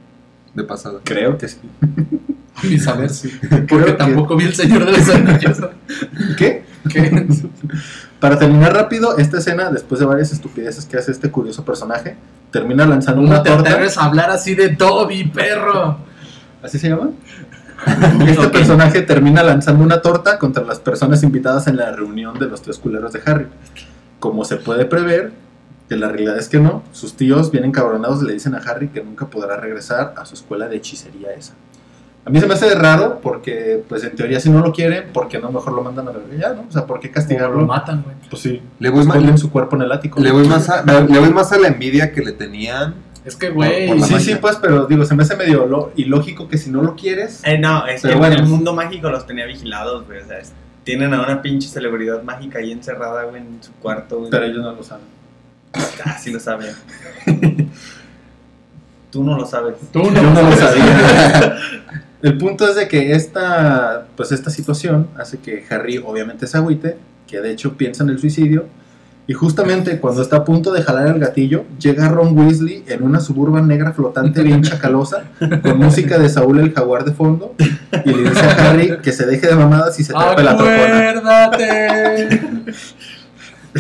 De pasada. Creo que sí. Ni saber si. Creo Porque que- tampoco vi el Señor de los Anillos. ¿Qué? ¿Qué? Para terminar rápido, esta escena, después de varias estupideces que hace este curioso personaje, termina lanzando ¿Cómo una te torta. a hablar así de Toby, perro? ¿Así se llama? Este personaje termina lanzando una torta contra las personas invitadas en la reunión de los tres culeros de Harry. Como se puede prever, que la realidad es que no, sus tíos bien encabronados le dicen a Harry que nunca podrá regresar a su escuela de hechicería esa. A mí se me hace raro porque, pues en teoría si no lo quieren, ¿por qué no mejor lo mandan a la verga ya, no? O sea, ¿por qué O castigarlo? lo matan, güey. Pues sí, Le voy, más, esconden su cuerpo en el ático. le, voy más a, le voy más a la envidia que le tenían. Es que, güey. Sí, magia. sí, pues, pero digo, se me hace medio lo- ilógico que si no lo quieres, Eh, no, es que bueno. en el mundo mágico los tenía vigilados, güey. O sea, es- tienen a una pinche celebridad mágica ahí encerrada, güey, en su cuarto, güey. pero ellos no lo saben. Ah, sí lo saben. Tú no lo sabes. Tú Yo no, no lo sabía. El punto es de que esta, pues esta situación hace que Harry obviamente se agüite, que de hecho piensa en el suicidio, y justamente cuando está a punto de jalar el gatillo, llega Ron Weasley en una suburban negra flotante bien chacalosa, con música de Saúl el jaguar de fondo, y le dice a Harry que se deje de mamadas y se tape la trocona.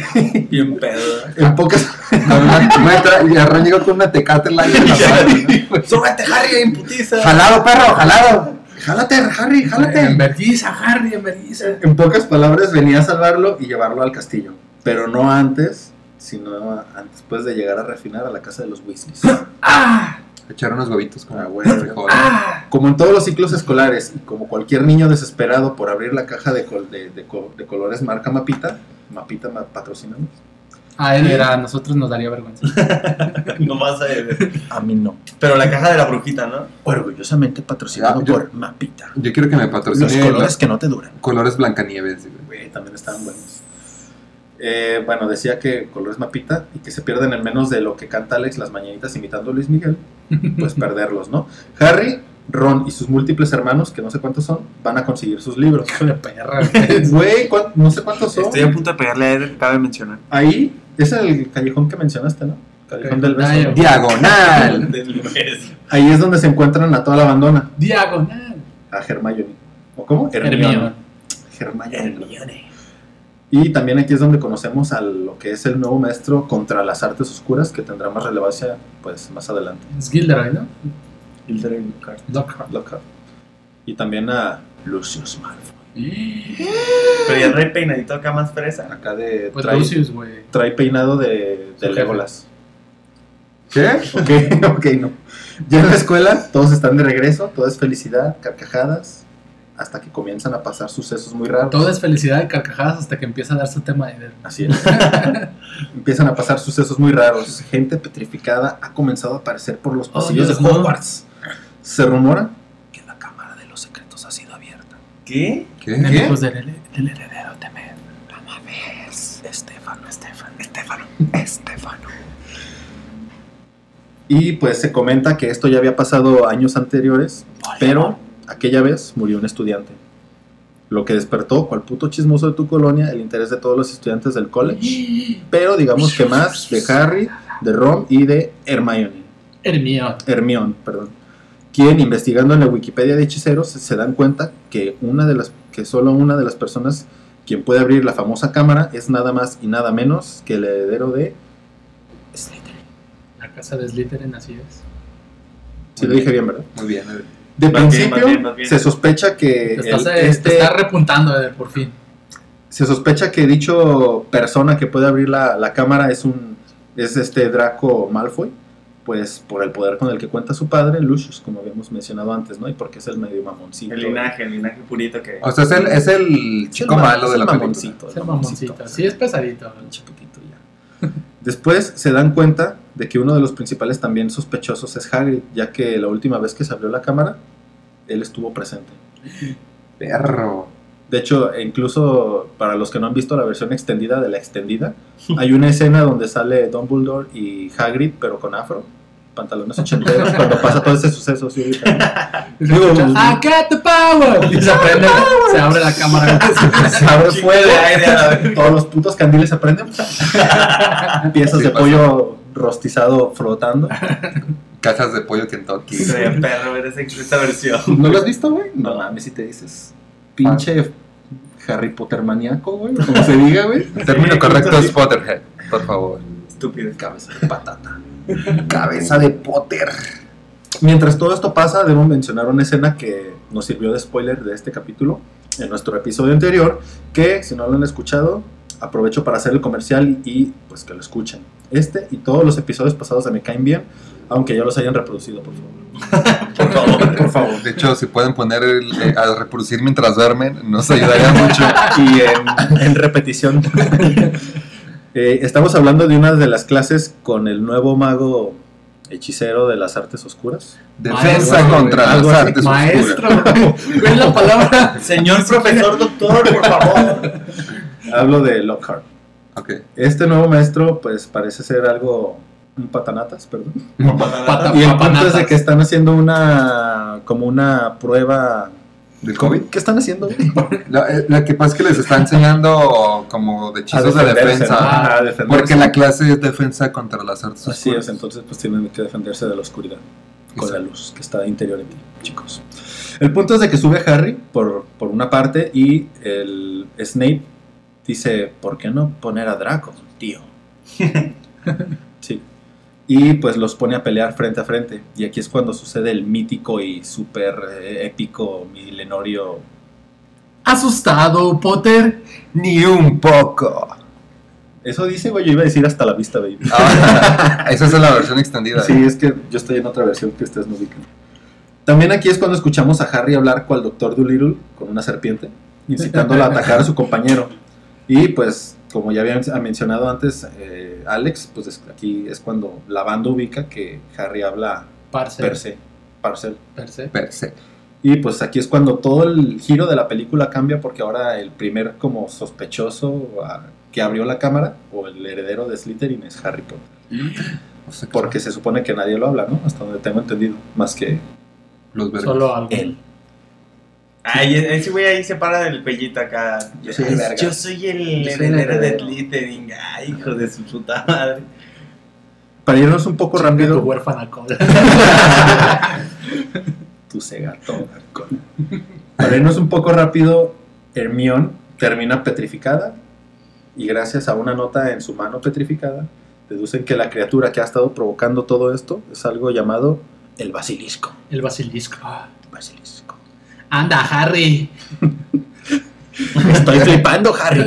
Bien pedo. En pocas, y Ron llegó con una tecate en la mano, ¿no? ¡Súbete, Harry, en putiza! Jalado, perro, jalado. Jálate, Harry, jálate. vergüenza, Harry, en vergüenza. en pocas palabras venía a salvarlo y llevarlo al castillo, pero no antes, sino a- después de llegar a refinar a la casa de los Weasleys. ¡Ah! Echar unos huevitos como Ah, bueno. frijoles. ¡Ah! Como en todos los ciclos escolares y como cualquier niño desesperado por abrir la caja de, col- de, de de colores marca Mapita, Mapita ma- patrocinamos. A él era, a nosotros nos daría vergüenza. No vas a ver. A mí no. Pero la caja de la brujita, ¿no? Orgullosamente patrocinado Ah, yo- por Mapita. Yo quiero que me Los patrocine colores los que no te duran. colores Blancanieves. güey. Güey, también estaban buenos. Eh, bueno, decía que colores Mapita y que se pierden en menos de lo que canta Alex las mañanitas imitando a Luis Miguel, pues perderlos, ¿no? Harry, Ron y sus múltiples hermanos, que no sé cuántos son, van a conseguir sus libros. Hijo de perra, güey. Güey, ¿cuán- no sé cuántos son. Estoy a punto de pegarle a Eder, cabe mencionar. Ahí es el callejón que mencionaste, ¿no? Callejón del beso. Diagonal. Del. Ahí es donde se encuentran a toda la abandona, Diagonal. a Hermione. ¿O cómo? Hermione. Hermione. Y también aquí es donde conocemos a lo que es el nuevo maestro contra las artes oscuras, que tendrá más relevancia pues más adelante. Es Gilderoy, ¿no? Lockhart. Lockhart. Y también a Lucius Malfoy. Pero ya trae peinadito acá más fresa. Acá de Pues trae, Lucius, güey. trae peinado de, de. Legolas. ¿Qué? Ok, ok, no. Ya en la escuela todos están de regreso, todo es felicidad, carcajadas, hasta que comienzan a pasar sucesos muy raros. Todo es felicidad y carcajadas hasta que empieza a dar su tema de Así es. Empiezan a pasar sucesos muy raros. Gente petrificada ha comenzado a aparecer por los pasillos de. Hogwarts. Se rumora que la cámara de los secretos ha sido abierta. ¿Qué? ¿Qué? enemigos del, del heredero temer. Estefano, Estefano, Estefano, Estefano. Y pues se comenta que esto ya había pasado años anteriores, pero aquella vez murió un estudiante. Lo que despertó, cual puto chismoso de tu colonia, el interés de todos los estudiantes del college. Pero digamos que más de Harry, de Ron y de Hermione. Hermione. Hermione, perdón. Quien investigando en la Wikipedia de hechiceros se dan cuenta que una de las que solo una de las personas quien puede abrir la famosa cámara es nada más y nada menos que el heredero de Slytherin. La casa de Slytherin, así es. Sí lo dije bien, ¿verdad? Muy bien. De Más bien, principio más bien, más bien. se sospecha que Te estás, el- eh, te este repuntando, por fin. se sospecha que dicho persona que puede abrir la, la cámara es un es este Draco Malfoy, pues por el poder con el que cuenta su padre, Lucius, como habíamos mencionado antes, ¿no? Y porque es el medio mamoncito. El linaje, el linaje purito que. O sea, es el, es el chico ma- malo es de el la película. mamoncito, Es el mamoncito. Sí, es pesadito. pinche putito ya. Después se dan cuenta de que uno de los principales también sospechosos es Hagrid, ya que la última vez que se abrió la cámara, él estuvo presente. Perro. De hecho, e incluso para los que no han visto la versión extendida de la extendida, hay una escena donde sale Dumbledore y Hagrid, pero con afro, pantalones ochenteros, cuando pasa todo ese suceso. ¿sí? Digo, I got the power. Y se prende, se abre la cámara. se abre fuego, de aire todos los putos candiles se prenden, piezas Sí, de pasa. pollo rostizado flotando. Cajas de pollo Kentucky. Se veía perro ver esa, versión. ¿No lo has visto, güey? No mames, si te dices. Pinche Harry Potter maníaco, güey. Como se diga, güey. El término correcto es Potterhead, por favor. Estúpido. Cabeza de patata. Cabeza de Potter. Mientras todo esto pasa, debo mencionar una escena que nos sirvió de spoiler de este capítulo en nuestro episodio anterior, que si no lo han escuchado, aprovecho para hacer el comercial y pues que lo escuchen. Este y todos los episodios pasados de Me Caen Bien, aunque ya los hayan reproducido, por favor. Por favor. Por favor. De hecho, si pueden poner el- eh, a reproducir mientras duermen, nos ayudaría mucho. y en, en repetición. Eh, estamos hablando de una de las clases con el nuevo mago hechicero de las artes oscuras. Defensa Maestro, contra las artes Maestro, oscuras. güey, la palabra. Señor profesor, doctor, por favor. Hablo de Lockhart. Este nuevo maestro, pues parece ser algo. Un patanatas, perdón. Pata- Y el punto es de que están haciendo una. como una prueba. ¿Del COVID? ¿Qué están haciendo? Lo, eh, que pasa es que les está enseñando como de hechizos de defensa. Porque la clase es defensa contra las artes Así oscuras. es, entonces pues tienen que defenderse de la oscuridad con la luz que está interior en ti, chicos. El punto es de que sube Harry por, por una parte y el Snape dice, ¿por qué no poner a Draco, tío? sí. Y pues los pone a pelear frente a frente. Y aquí es cuando sucede el mítico y súper eh, épico milenorio. Asustado, Potter. Ni un poco. Eso dice, güey, yo iba a decir hasta la vista, baby. Ah, esa es la versión extendida. Sí, es que yo estoy en otra versión que ustedes no ubican. También aquí es cuando escuchamos a Harry hablar con el Doctor Dolittle con una serpiente, incitándolo a atacar a su compañero. Y pues, como ya habían mencionado antes, eh, Alex, pues es- aquí es cuando la banda ubica que Harry habla Parce. per se, parcel. Per se. Per se. Y pues aquí es cuando todo el giro de la película cambia porque ahora el primer como sospechoso ah, que abrió la cámara o el heredero de Slytherin es Harry Potter. O sea, que Porque se supone que nadie lo habla, ¿no? Hasta donde tengo entendido. Más que los. Solo algo. él. Ay, ese güey ahí se para del cuellito acá. Yo soy el verga. Yo soy el Yo soy el heredero de. Slytherin. Ay, hijo de su puta madre. Para irnos un poco Tu rápido, huérfana cola. tu cegato. Para irnos un poco rápido, Hermione termina petrificada y gracias a una nota en su mano petrificada, deducen que la criatura que ha estado provocando todo esto es algo llamado el basilisco. El basilisco. Basilisco. Anda, Harry. Estoy flipando, Harry.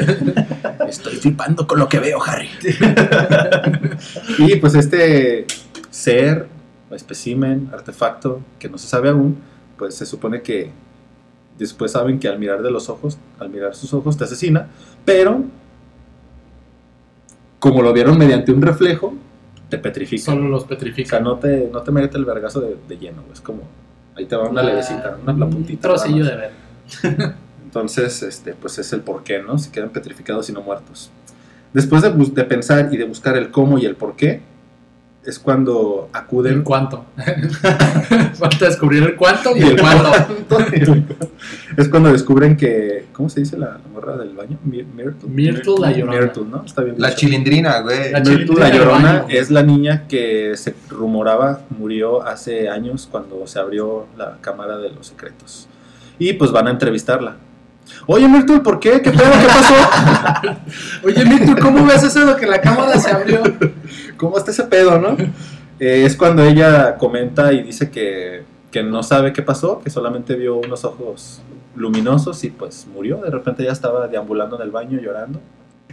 Estoy flipando con lo que veo, Harry. y pues este ser, o espécimen, artefacto que no se sabe aún, pues se supone que después saben que al mirar de los ojos, al mirar sus ojos te asesina, pero como lo vieron mediante un reflejo, te petrifica. Solo los O sea, no te, no te merece el vergazo de, de lleno, güey. Es como, ahí te va una levecita, una la Un puntita. trocillo de más. ver. Entonces, este, pues es el por qué, ¿no? Se quedan petrificados y no muertos. Después de, de pensar y de buscar el cómo y el por qué, es cuando ¿El acuden... cuánto? Falta descubrir el cuánto y el cuánto. es cuando descubren que... ¿Cómo se dice la, morra del baño? Myrtle. Myrtle la Llorona. Myrtle, ¿no? Está bien La dicho. chilindrina, güey. La Myrtle chilindrina la Llorona es la niña que se rumoraba murió hace años cuando se abrió la cámara de los secretos. Y pues van a entrevistarla. Oye, Myrtle, ¿por qué? ¿Qué pedo? ¿Qué pasó? Oye, Mito, ¿cómo ves eso de que la cámara se abrió? ¿Cómo está ese pedo, no? Eh, es cuando ella comenta y dice que, que no sabe qué pasó, que solamente vio unos ojos luminosos y pues murió. De repente ya estaba deambulando en el baño llorando.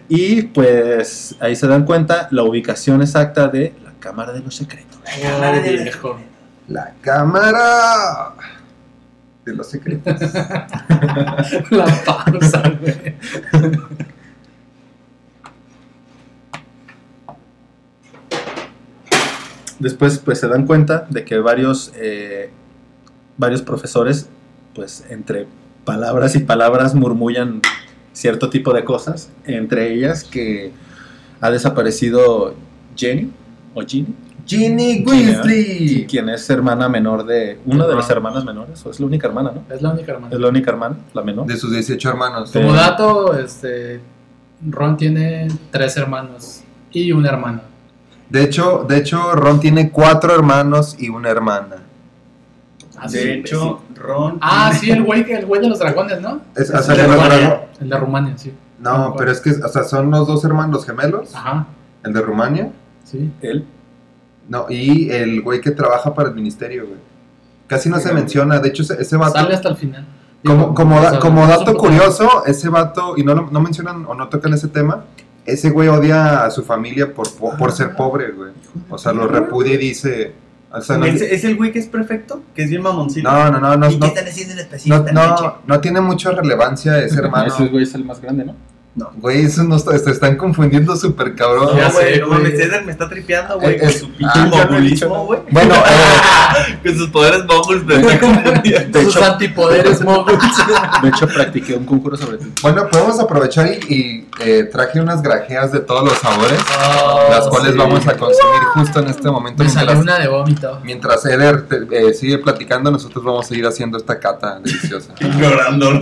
Y pues ahí se dan cuenta la ubicación exacta de la cámara de los secretos. Oh, viejo. La cámara de los secretos. La pausa, güey. Después pues se dan cuenta de que varios, eh, varios profesores, pues entre palabras y palabras murmullan cierto tipo de cosas, entre ellas que ha desaparecido Jenny o Ginny, Ginny Weasley. quien es hermana menor de una de las hermanas menores, o es la única hermana, ¿no? Es la única hermana. Es la única hermana, la menor. De sus 18 hermanos. Como dato, este, Ron tiene tres hermanos y una hermana. De hecho, de hecho, Ron tiene cuatro hermanos y una hermana. Ah, sí, De hecho, Ron. Ah, sí, el güey, que- el güey de los dragones, ¿no? Es, de Rumania. El de Rumania, sí. No, pero es que, o sea, son los dos hermanos gemelos. Ajá, El de Rumania. sí. Él. No, y el güey que trabaja para el ministerio, güey. Casi no se menciona. De hecho, ese, ese vato. Sale hasta el final. Como, como, da- dato curioso, ese vato, y no, lo- no mencionan o no tocan ese tema, ese güey odia a su familia por, por, por ser pobre, güey. O sea, lo repudia y dice... O sea, no, ¿Es, es el güey que es perfecto? Que es bien mamoncito. no, no, no, no, ¿Y qué están haciendo en especial no, no, no tiene mucha relevancia ese hermano. Ese güey es el más grande, ¿no? Güey, eso no está, se están confundiendo súper cabrón. Ya No, güey, no mames, Eder me está tripeando, güey, Eh, con su pinche ah, ya no he mogulismo, güey. Bueno, eh, Con sus poderes moguls, me está confundiendo. De Sus hecho, antipoderes moguls. de hecho, practiqué un conjuro sobre ti. bueno, podemos aprovechar y, y, eh, traje unas grajeas de todos los sabores, las cuales sí. vamos a consumir justo en este momento. Me salió mientras- una de vómito. Mientras Eder te- eh, sigue platicando, nosotros vamos a seguir haciendo esta cata deliciosa. Ignorando, ¿no?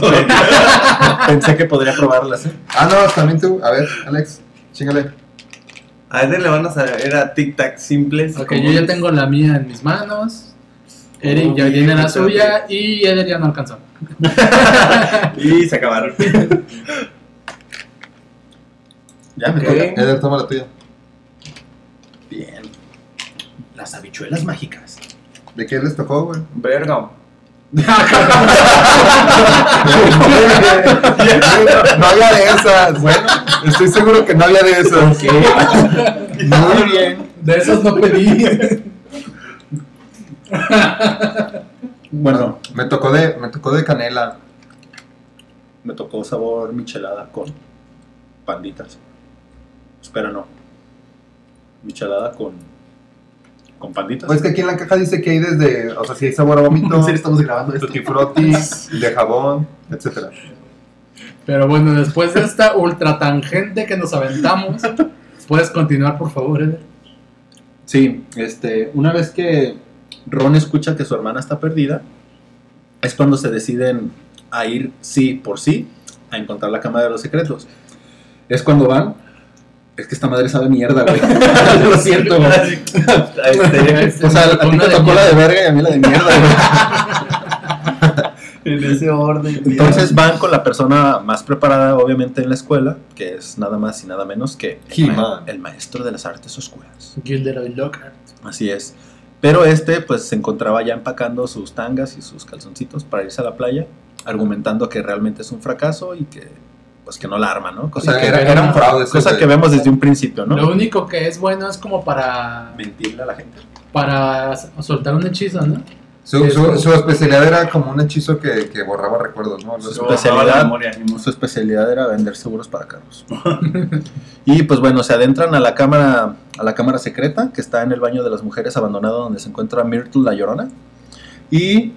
Pensé que podría probarlas, ¿eh? ah, no, también tú. A ver, Alex, chingale. A Eder le van a saber a Tic Tac simples. Ok, yo ya tengo la mía en mis manos. Eric ya tiene la suya y Eder ya no alcanzó. Y se acabaron. Ya me Ok. toca. Eder, toma la tuya. Bien. Las habichuelas mágicas. ¿De qué les tocó, güey? Verga. no había de esas. Bueno, estoy seguro que no había de esas. Muy bien. De esos no pedí. Bueno, Me tocó de, me tocó de canela. me tocó sabor michelada con panditas. Espera, no. Michelada con, con panditas. Pues que aquí en la caja dice que hay desde, o sea, si hay sabor a vómito, serio, estamos grabando esto. tutti frutti, de jabón, etcétera. Pero bueno, después de esta ultra tangente que nos aventamos, puedes continuar, por favor, Eder. Sí, este, una vez que Ron escucha que su hermana está perdida, es cuando se deciden a ir sí por sí a encontrar la cámara de los secretos. Es cuando van. Es que esta madre sabe mierda, güey. Lo siento, güey. Este, O sea, a ti te de tocó la de verga y a mí la de mierda, güey. en ese orden. Entonces van con la persona más preparada, obviamente, en la escuela, que es nada más y nada menos que el, ma- el maestro de las artes oscuras. Gilderoy Lockhart. Así es. Pero este, pues, se encontraba ya empacando sus tangas y sus calzoncitos para irse a la playa, argumentando que realmente es un fracaso y que, pues, que no la arma, ¿no? Cosa, que, era, era un fraude. cosa que vemos desde un principio, Lo ¿no? único que es bueno es como para Mentirle a la gente. para soltar un hechizo, ¿no? Su, especialidad era como un hechizo que, que borraba recuerdos, ¿no? Su especialidad-. Su especialidad era vender seguros para carros. y pues bueno, se adentran a la cámara a la cámara secreta que está en el baño de las mujeres abandonado donde se encuentra Myrtle la Llorona. Y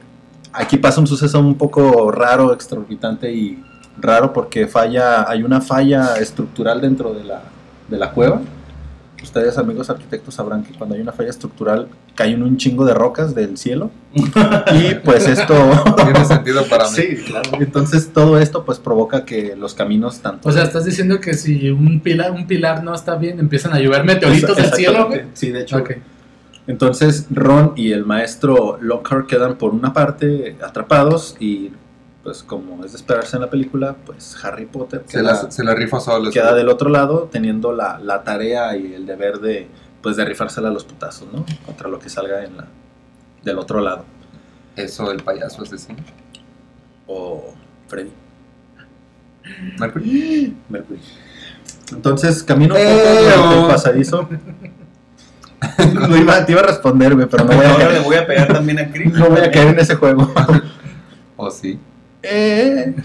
aquí pasa un suceso un poco raro, extraorbitante y raro porque falla, hay una falla estructural dentro de la, de la cueva. Ustedes, amigos arquitectos, sabrán que cuando hay una falla estructural caen un chingo de rocas del cielo. y pues esto Tiene sentido para mí. Sí, claro. Entonces todo esto pues provoca que los caminos tanto... O sea, estás diciendo que si un pilar, un pilar no está bien, empiezan a llover meteoritos del cielo, güey. Sí, de hecho. Entonces Ron y el maestro Lockhart quedan por una parte atrapados y pues como es de esperarse en la película, pues Harry Potter Se queda, la, se la rifa solo. queda del otro lado teniendo la, la tarea y el deber de pues de rifársela a los putazos, ¿no? Contra lo que salga en la del otro lado. Eso, el payaso asesino. O Freddy. Mercury. Mercury. Entonces camino un poco el oh. pasadizo. Lo iba, te iba a responder, güey, pero no voy a Ahora le caer, voy a pegar también a Chris. no voy a caer en ese juego. O sí. Eh.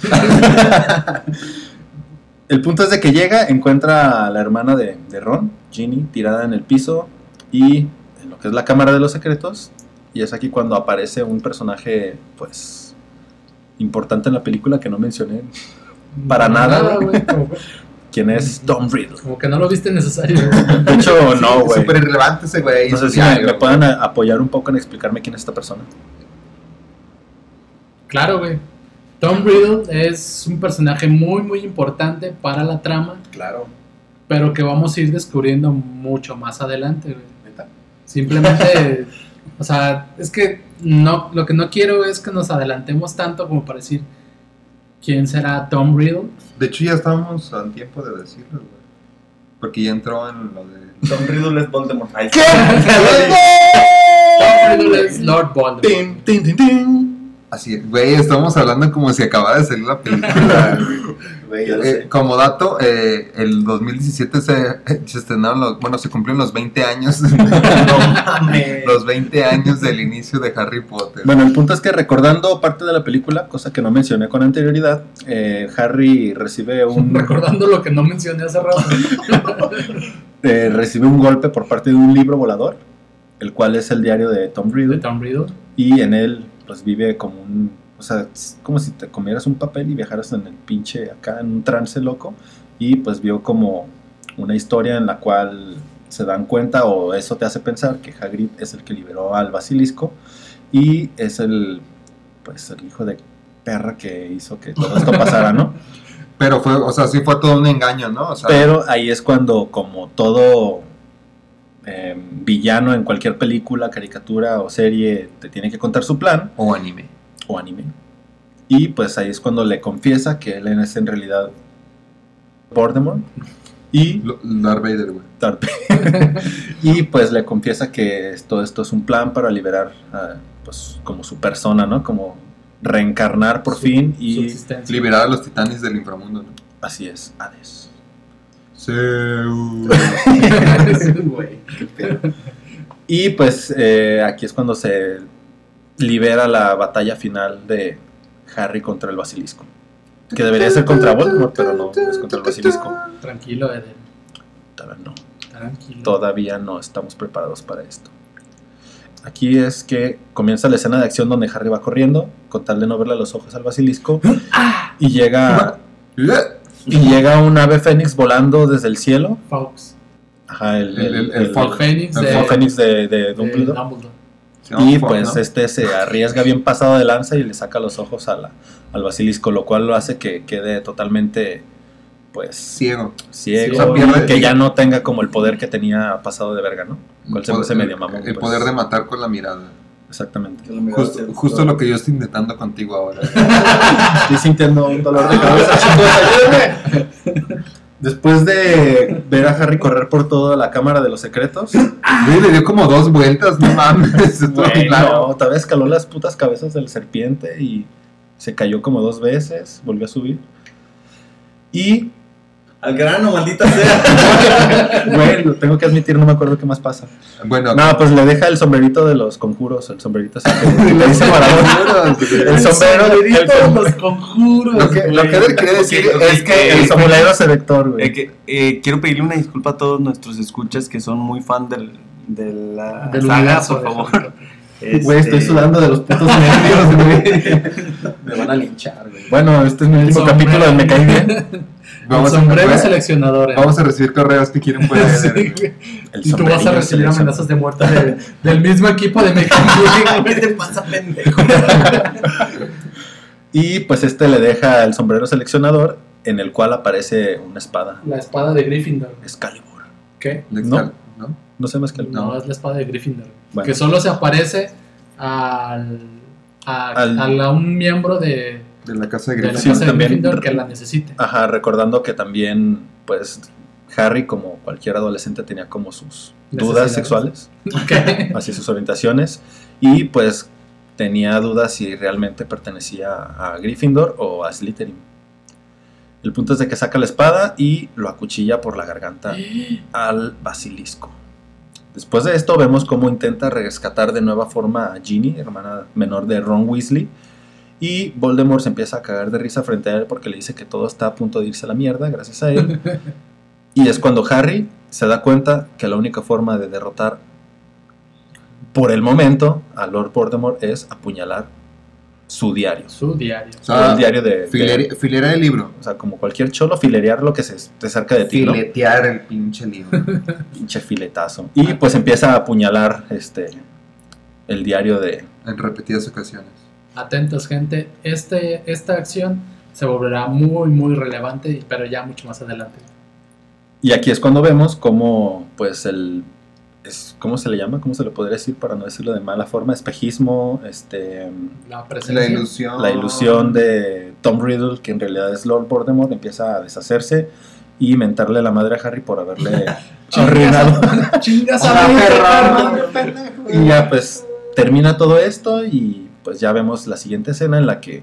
El punto es de que llega, encuentra a la hermana de, de Ron, Ginny, tirada en el piso y en lo que es la cámara de los secretos. Y es aquí cuando aparece un personaje, pues, importante en la película que no mencioné, Para nada. Como, quien es Tom Riddle. como que no lo viste necesario. De hecho, no, güey. Súper irrelevante ese güey. No sé si me, me a- apoyar un poco en explicarme quién es esta persona. Claro, güey. Tom Riddle es un personaje muy, muy importante para la trama, Claro. pero que vamos a ir descubriendo mucho más adelante, güey. Simplemente, o sea, es que no, lo que no quiero es que nos adelantemos tanto como para decir quién será Tom Riddle. De hecho, ya estábamos a tiempo de decirlo, güey. Porque ya entró en lo de. Tom Riddle es Voldemort. Ay, Tom Riddle es Lord Voldemort. Tin, tin, tin, tin. Así, güey, estamos hablando como si acabara de salir la película. güey. Güey, ya lo Eh, sé. como dato, eh, el 2017 se, se estrenaron los, bueno, se cumplieron los 20 años, no los 20 años del inicio de Harry Potter. Bueno, el punto es que recordando parte de la película, cosa que no mencioné con anterioridad, eh, Harry recibe un, Recordando lo que no mencioné hace rato. eh, recibe un golpe por parte de un libro volador, el cual es el diario de Tom de Riddle, Tom Riddle. y en él pues vive como un, o sea, es como si te comieras un papel y viajaras en el pinche acá en un trance loco, y pues vio como una historia en la cual se dan cuenta o eso te hace pensar que Hagrid es el que liberó al basilisco y es el pues el hijo de perra que hizo que todo esto pasara, ¿no? Pero fue, o sea, sí fue todo un engaño, ¿no? O sea, Pero ahí es cuando, como todo eh, villano en cualquier película, caricatura o serie, te tiene que contar su plan, o anime. o anime. Y pues ahí es cuando le confiesa que él es en realidad Voldemort. Y, Darth Vader, güey. Darth Vader. y pues le confiesa que todo esto es un plan para liberar a, pues como su persona, ¿no? Como reencarnar por Su- fin y. Liberar a los titanes del inframundo, ¿no? así es, Hades. Güey. Y pues eh, aquí es cuando se libera la batalla final de Harry contra el basilisco. Que debería ser contra Voldemort, pero no es contra el basilisco. Tranquilo, Eden. Todavía no, Tranquilo. todavía no estamos preparados para esto. Aquí es que comienza la escena de acción donde Harry va corriendo, con tal de no verle los ojos al basilisco, y llega, y llega un ave fénix volando desde el cielo. Fox. Ajá, el, El- el- el- el el- El Fénix el de, fénix de, Dumbledore. Y pues ¿no? este se arriesga bien pasado de lanza y le saca los ojos a la- al basilisco, lo cual lo hace que quede totalmente pues Ciego. ciego, Sí, o sea, pierde- que ya no tenga como el poder que tenía pasado de verga, ¿no? Cual se medio mamón. El pues. poder de matar con la mirada. Exactamente. Justo, justo lo que yo estoy intentando contigo ahora. Estoy sintiendo un dolor de cabeza, chicos, ayúdenme. Después de ver a Harry correr por toda la cámara de los secretos, Güey, le dio como dos vueltas, no mames. Estuvo Güey, claro. no, tal vez escaló las putas cabezas del serpiente y se cayó como dos veces, volvió a subir. Y Al grano, maldita sea. Güey, lo tengo que admitir, no me acuerdo qué más pasa. Bueno, No, pues le deja el sombrerito de los conjuros, el sombrerito ese que, que dice Maradona. El sombrero, Todos los conjuros. Lo que, lo que él quiere decir Ok, ok, es que el el sombrero selector, güey. Eh, que, eh, quiero pedirle una disculpa a todos nuestros escuchas que son muy fan del, de la Del saga, por de favor. Güey, estoy Este, sudando de los putos nervios, güey. Me van a linchar, güey. Bueno, este es mi último sombrero. capítulo de Me Cae Bien. vamos, el sombrero a, seleccionador. ¿eh? vamos a recibir correos que quieren poner. Sí, Y tú vas a recibir amenazas de muerte de- del mismo equipo de Mecan ¿Qué te pasa, pendejo? Y pues este le deja el sombrero seleccionador en el cual aparece una espada. La espada de Gryffindor. Excalibur. ¿Qué? No. ¿no? No sé más que el No, es la espada de Gryffindor. Bueno. Que solo se aparece al, a, Al- al- a un miembro de, De la casa de. Sí, también. Gryffindor que la necesite. Ajá, recordando que también, pues, Harry, como cualquier adolescente, tenía como sus dudas sexuales Ok. hacia sus orientaciones y pues tenía dudas si realmente pertenecía a Gryffindor o a Slytherin. El punto es de que saca la espada y lo acuchilla por la garganta al basilisco. Después de esto vemos cómo intenta rescatar de nueva forma a Ginny, hermana menor de Ron Weasley, y Voldemort se empieza a cagar de risa frente a él porque le dice que todo está a punto de irse a la mierda gracias a él. y es cuando Harry se da cuenta que la única forma de derrotar por el momento a Lord Voldemort es apuñalar su diario. Su diario. O sea, el diario de, de- Filer- filera el libro. o sea, como cualquier cholo, filerear lo que se esté cerca de ti, ¿no? Filetear el pinche libro. Pinche filetazo. Y pues empieza a apuñalar este el diario de. en repetidas ocasiones. Atentos, gente. Este, esta acción se volverá muy, muy relevante, pero ya mucho más adelante. Y aquí es cuando vemos cómo, pues, el. Es, ¿Cómo se le llama? ¿Cómo se le podría decir para no decirlo de mala forma? Espejismo, este, La. La ilusión. la ilusión de Tom Riddle, que en realidad es Lord Voldemort, empieza a deshacerse y mentarle la madre a Harry por haberle arruinado. Chingas a perro. perro. Y ya pues termina todo esto y pues ya vemos la siguiente escena en la que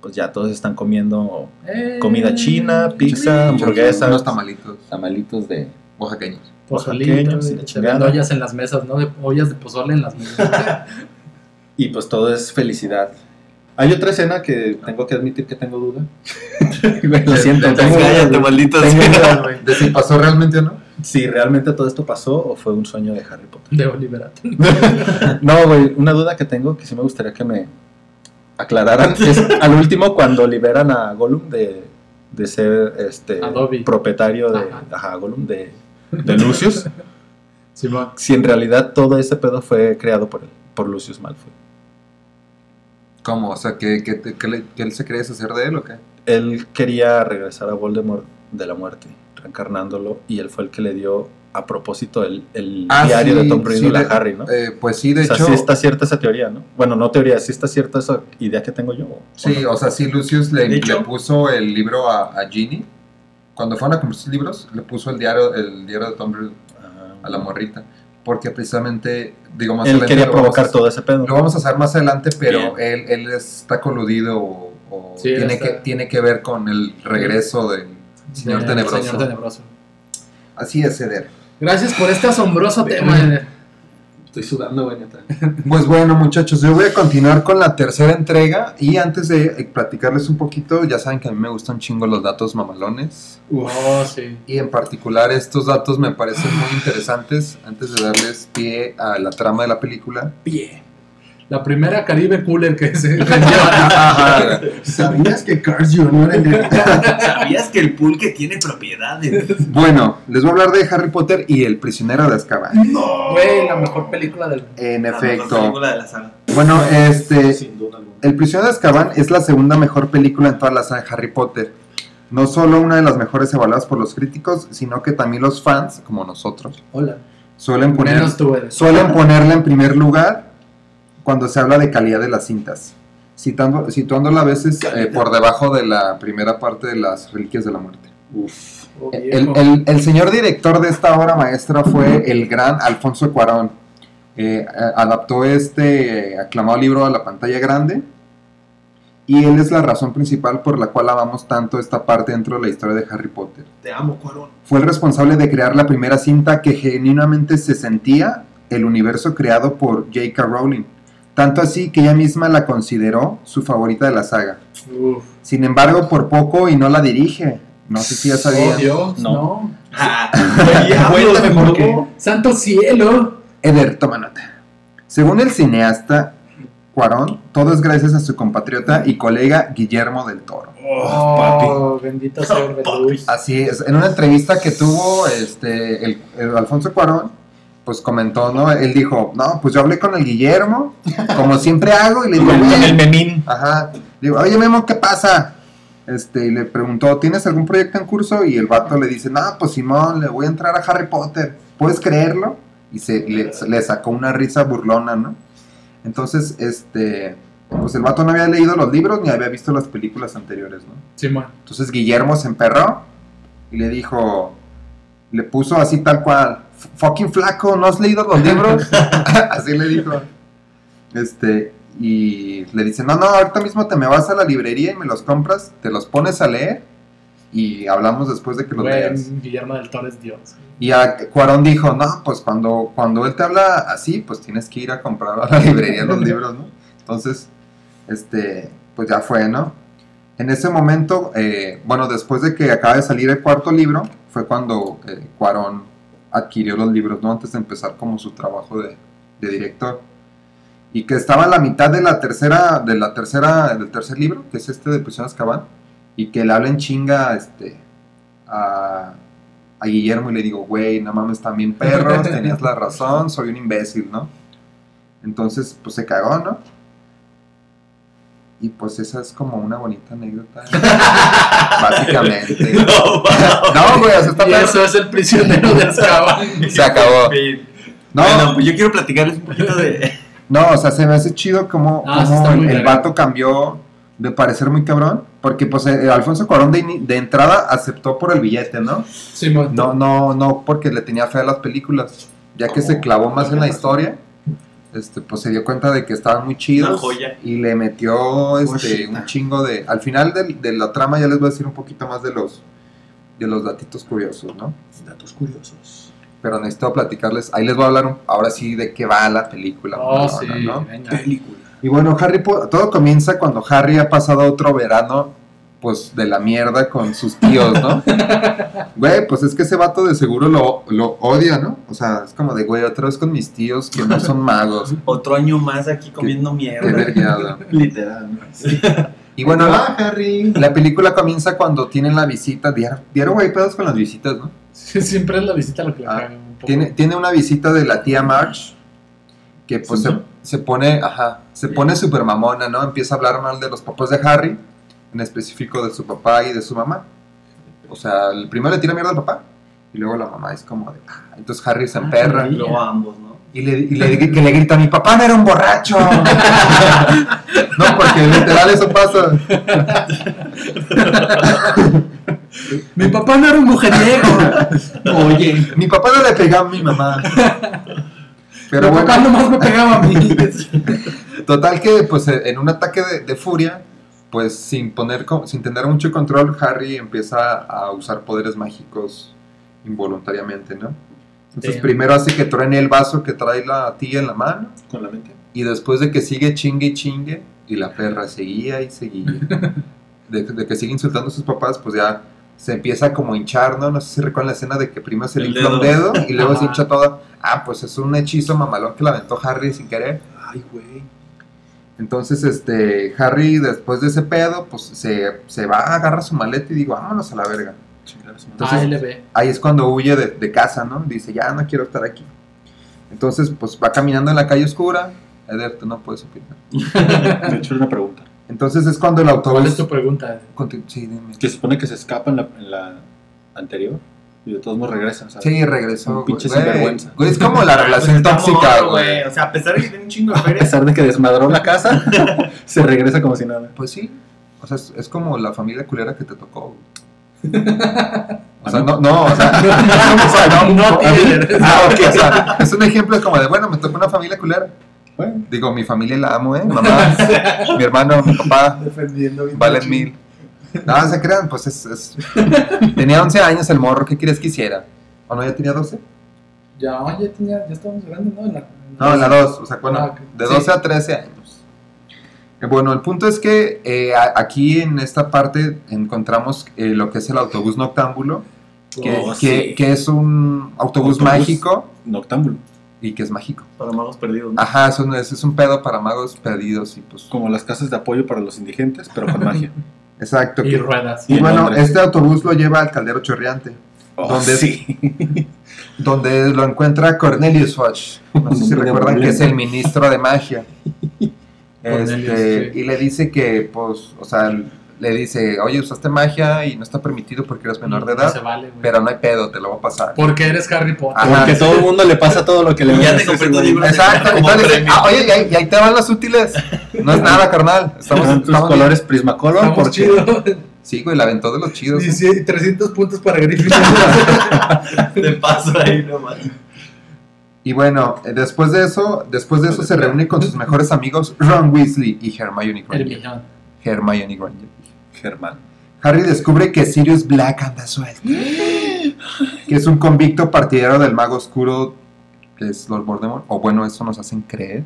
pues ya todos están comiendo Eh, comida china, pizza, hamburguesas, Unos tamalitos tamalitos de oaxaqueños. Pozolito, oaxaqueños y y la se chingada. ven ollas en las mesas, ¿no? De, ollas de pozole en las mesas. y pues todo es felicidad. Hay otra escena que tengo que admitir que tengo duda. Lo siento, Te- te- tengo Cállate, maldito. ¿De si pasó realmente o no? Si realmente todo esto pasó o fue un sueño de Harry Potter. de Oliverato. No, güey, una duda que tengo que sí me gustaría que me aclararan es al último cuando liberan a Gollum de, de ser este propietario de Ajá. ajá, Gollum de, de Lucius, Simón. si en realidad todo ese pedo fue creado por él, por Lucius Malfoy. ¿Cómo? O sea, ¿que, que, que le- que él se cree deshacer de él o qué? Él quería regresar a Voldemort de la muerte, reencarnándolo, y él fue el que le dio a propósito el, el Ah, diario sí, de Tom Riddle sí, a Harry, ¿no? Eh, pues sí, de o sea, hecho. sí está cierta esa teoría, ¿no? Bueno, no teoría, sí está cierta esa idea que tengo yo. ¿o Sí, no? o sea, sí, Lucius le, le puso el libro a, a Ginny. Cuando fueron a comprar sus libros, le puso el diario, el diario de Tom Riddle Ah. a la morrita. Porque precisamente, digo, más Él adelante quería lo vamos provocar a- todo ese pedo. Lo vamos a hacer más adelante, pero él, él está coludido o, o Sí, él tiene, está- que, tiene que ver con el regreso del Señor De- Tenebroso. Señor Tenebroso. Así es, Eder. Gracias por este asombroso tema. Eder. Estoy sudando, güey, neta. Pues bueno, muchachos, yo voy a continuar con la tercera entrega. Y antes de eh, platicarles un poquito, ya saben que a mí me gustan chingo los datos mamalones. Oh, sí. Y en particular estos datos me parecen muy interesantes. Antes de darles pie a la trama de la película. Pie. La primera Caribe Cooler que se. ¿Sabías que Cars Jr. era ¿Sabías que el pulque tiene propiedades? Bueno, les voy a hablar de Harry Potter y el prisionero de Azkaban. Güey, la mejor película del En La mejor efecto. película de la saga. Bueno, este, Sin duda alguna. El prisionero de Azkaban es la segunda mejor película en toda la saga de Harry Potter. No solo una de las mejores evaluadas por los críticos, sino que también los fans, como nosotros, Hola. suelen, poner, suelen ponerla en primer lugar cuando se habla de calidad de las cintas, citando, situándola a veces eh, por debajo de la primera parte de las Reliquias de la Muerte. Uf. Oh, El, viejo. el- el señor director de esta obra maestra fue el gran Alfonso Cuarón. Eh, adaptó este aclamado libro a la pantalla grande Y él es la razón principal por la cual amamos tanto esta parte dentro de la historia de Harry Potter. Te amo, Cuarón. Fue el responsable de crear la primera cinta que genuinamente se sentía el universo creado por J.K. Rowling. Tanto así que ella misma la consideró su favorita de la saga. Uf. Sin embargo, por poco y no la dirige. No sé si ya Oh, sabía. Dios, No. no. Ah, Cuéntame por qué. Santo cielo. Eder, toma nota. Según el cineasta Cuarón, todo es gracias a su compatriota y colega Guillermo del Toro. Oh, papi. Oh, bendito sea el Belus. Así es, en una entrevista que tuvo este, el, el Alfonso Cuarón, pues comentó, ¿no? Él dijo, no, pues yo hablé con el Guillermo, como siempre hago, y le digo, Con "Oye, el memín. Ajá. Digo, oye Memo, ¿qué pasa? Este, y le preguntó, ¿tienes algún proyecto en curso? Y el vato le dice, no, pues Simón, le voy a entrar a Harry Potter. ¿Puedes creerlo? Y se le, le sacó una risa burlona, ¿no? Entonces, este, pues el vato no había leído los libros ni había visto las películas anteriores, ¿no? Simón. Entonces Guillermo se emperró y le dijo, le puso así tal cual, fucking flaco, ¿no has leído los libros? así le dijo. Este, y le dice, no, no, ahorita mismo te me vas a la librería y me los compras, te los pones a leer y hablamos después de que los leas. Guillermo del Toro es Dios. Y a Cuarón dijo, no, pues cuando, cuando él te habla así, pues tienes que ir a comprar a la librería los libros, ¿no? Entonces, este, pues ya fue, ¿no? En ese momento, eh, bueno, después de que acaba de salir el cuarto libro, fue cuando eh, Cuarón adquirió los libros, ¿no? Antes de empezar como su trabajo de, de director. Y que estaba a la mitad de la tercera, de la tercera, del tercer libro, que es este de Prisión Azkaban, y que le hablen chinga, este, a, a Guillermo y le digo, güey, no mames, también perros, tenías la razón, soy un imbécil, ¿no? Entonces, pues se cagó, ¿no? Y pues esa es como una bonita anécdota. Básicamente. No, No, güey, o sea, está Y perro. eso es el prisionero de Azkaban. Se acabó. No, No, pues yo quiero platicarles un poquito de. no, o sea, se me hace chido como, Ah, sí como el, el vato cambió de parecer muy cabrón. Porque pues eh, Alfonso Cuarón de, de entrada aceptó por el billete, ¿no? Simón. No, no, no porque le tenía fe a las películas. Ya que se clavó más en la historia, este, pues se dio cuenta de que estaban muy chidos. Y le metió este, un chingo de. Al final del- de, la trama ya les voy a decir un poquito más de los de los datitos curiosos, ¿no? Datos curiosos. Pero necesito platicarles. Ahí les voy a hablar un- ahora sí de qué va la película. Oh, sí. ¿no? venga. Película. Y bueno, Harry todo comienza cuando Harry ha pasado otro verano, pues de la mierda con sus tíos, ¿no? Güey, pues es que ese vato de seguro lo, lo odia, ¿no? O sea, es como de, güey, otra vez con mis tíos que no son magos. Otro año más aquí comiendo Qué mierda. vergueada. Literal. Y bueno, la, Harry. la película comienza cuando tienen la visita. Diario, güey, pedos con las visitas, ¿no? Siempre es la visita lo que le Ah, caga un poco. Tiene, tiene una visita de la tía March que pues se, ¿Sí? se pone, ajá, se pone súper mamona, ¿no? Empieza a hablar mal de los papás de Harry, en específico de su papá y de su mamá. O sea, el primero le tira mierda al papá y luego la mamá es como de, ah, entonces Harry se emperra Y luego a ambos, ¿no? y le, y le- que le grita, mi papá no era un borracho. no, porque literal eso pasa. Mi papá no era un mujeriego. Oye. Mi papá no le pegaba a mi mamá. Pero Mi bueno, papá nomás me pegaba a mí. Total que pues en un ataque de, de furia, pues sin poner sin tener mucho control, Harry empieza a usar poderes mágicos involuntariamente, ¿no? Entonces Damn. primero hace que truene el vaso que trae la tía en la mano Con la mente. y después de que sigue chingue y chingue y la perra seguía y seguía. De, de que sigue insultando a sus papás, pues ya se empieza como a hinchar, ¿no? No sé si recuerdan la escena de que primero se le un dedo. y luego se hincha toda. Ah, pues es un hechizo mamalón que la aventó Harry sin querer. Ay, güey. Entonces, este, Harry, después de ese pedo, pues se, se va, agarra su maleta y digo, vámonos a la verga. Entonces- ALB. Ahí es cuando huye de, de casa, ¿no? Dice, ya no quiero estar aquí. Entonces, pues va caminando en la calle oscura. Eder, tú no puedes opinar. De hecho, una pregunta. Entonces es cuando el ¿Cuál autobús... es tu pregunta? Sí, dime. Que se supone que se escapa en la, en la anterior y de todos modos regresa, ¿sabes? Sí, regresó. Un pinche güey. sinvergüenza. Güey, es como la relación Pues tóxica, güey. O sea, a pesar de que tiene un chingo de A feria, pesar de que desmadró la casa, se regresa como si nada. Pues sí. O sea, es, es como la familia culera que te tocó. güey. O sea, no, no, o sea, o sea, no, No a mí- tienes. Ah, ok, o sea, es un ejemplo como de, bueno, me tocó una familia culera. Bueno, Digo, mi familia la amo, ¿eh? Mamá, mi hermano, mi papá, defendiendo bien valen mil. No, se crean, pues es, es- Tenía 11 años el morro, ¿qué quieres que hiciera? ¿O no, ya tenía 12? Ya, ya tenía, ya estábamos grandes, ¿no? En la, No, en la 2, o sea, bueno, Ah, de Sí. 12 a 13 años. Eh, Bueno, el punto es que eh, aquí en esta parte encontramos eh, lo que es el autobús noctámbulo, que, Oh, que- sí. que es un autobús, Autobús. mágico Noctámbulo. y que es mágico. Para magos perdidos. ¿no? Ajá, es un, es, es un pedo para magos perdidos y pues... Como las casas de apoyo para los indigentes, pero con magia. Exacto. y que- ruedas. y en bueno, Londres. este autobús lo lleva al caldero chorreante, Oh, ¿Dónde? sí. donde lo encuentra Cornelius Foch. No sé si recuerdan que es el ministro de magia. Cornelius, Este, sí. y le dice que, pues, o sea, le dice, oye, usaste magia y no está permitido porque eres menor de No se edad, vale, güey. pero no hay pedo, te lo voy a pasar. Porque eres Harry Potter. Ajá. Porque todo el mundo le pasa todo lo que le Ya pasa te a compré tu libro. Exacto, entonces dice, ah, oye, y ahí, y ahí te van los útiles. No es nada, carnal. Estamos, Eran tus colores Prismacolor Estamos porque chidos. bien. Sí, güey, la aventó de los chidos. ¿eh? 17 300 puntos para Gryffindor. De paso ahí nomás. Y bueno, eh, después de eso, después de eso se reúne con sus mejores amigos Ron Weasley y Hermione Granger. Hermione Granger. Germán. Harry descubre que Sirius Black anda suelto. que es un convicto partidario del mago oscuro, que es Lord Voldemort. O bueno, eso nos hacen creer.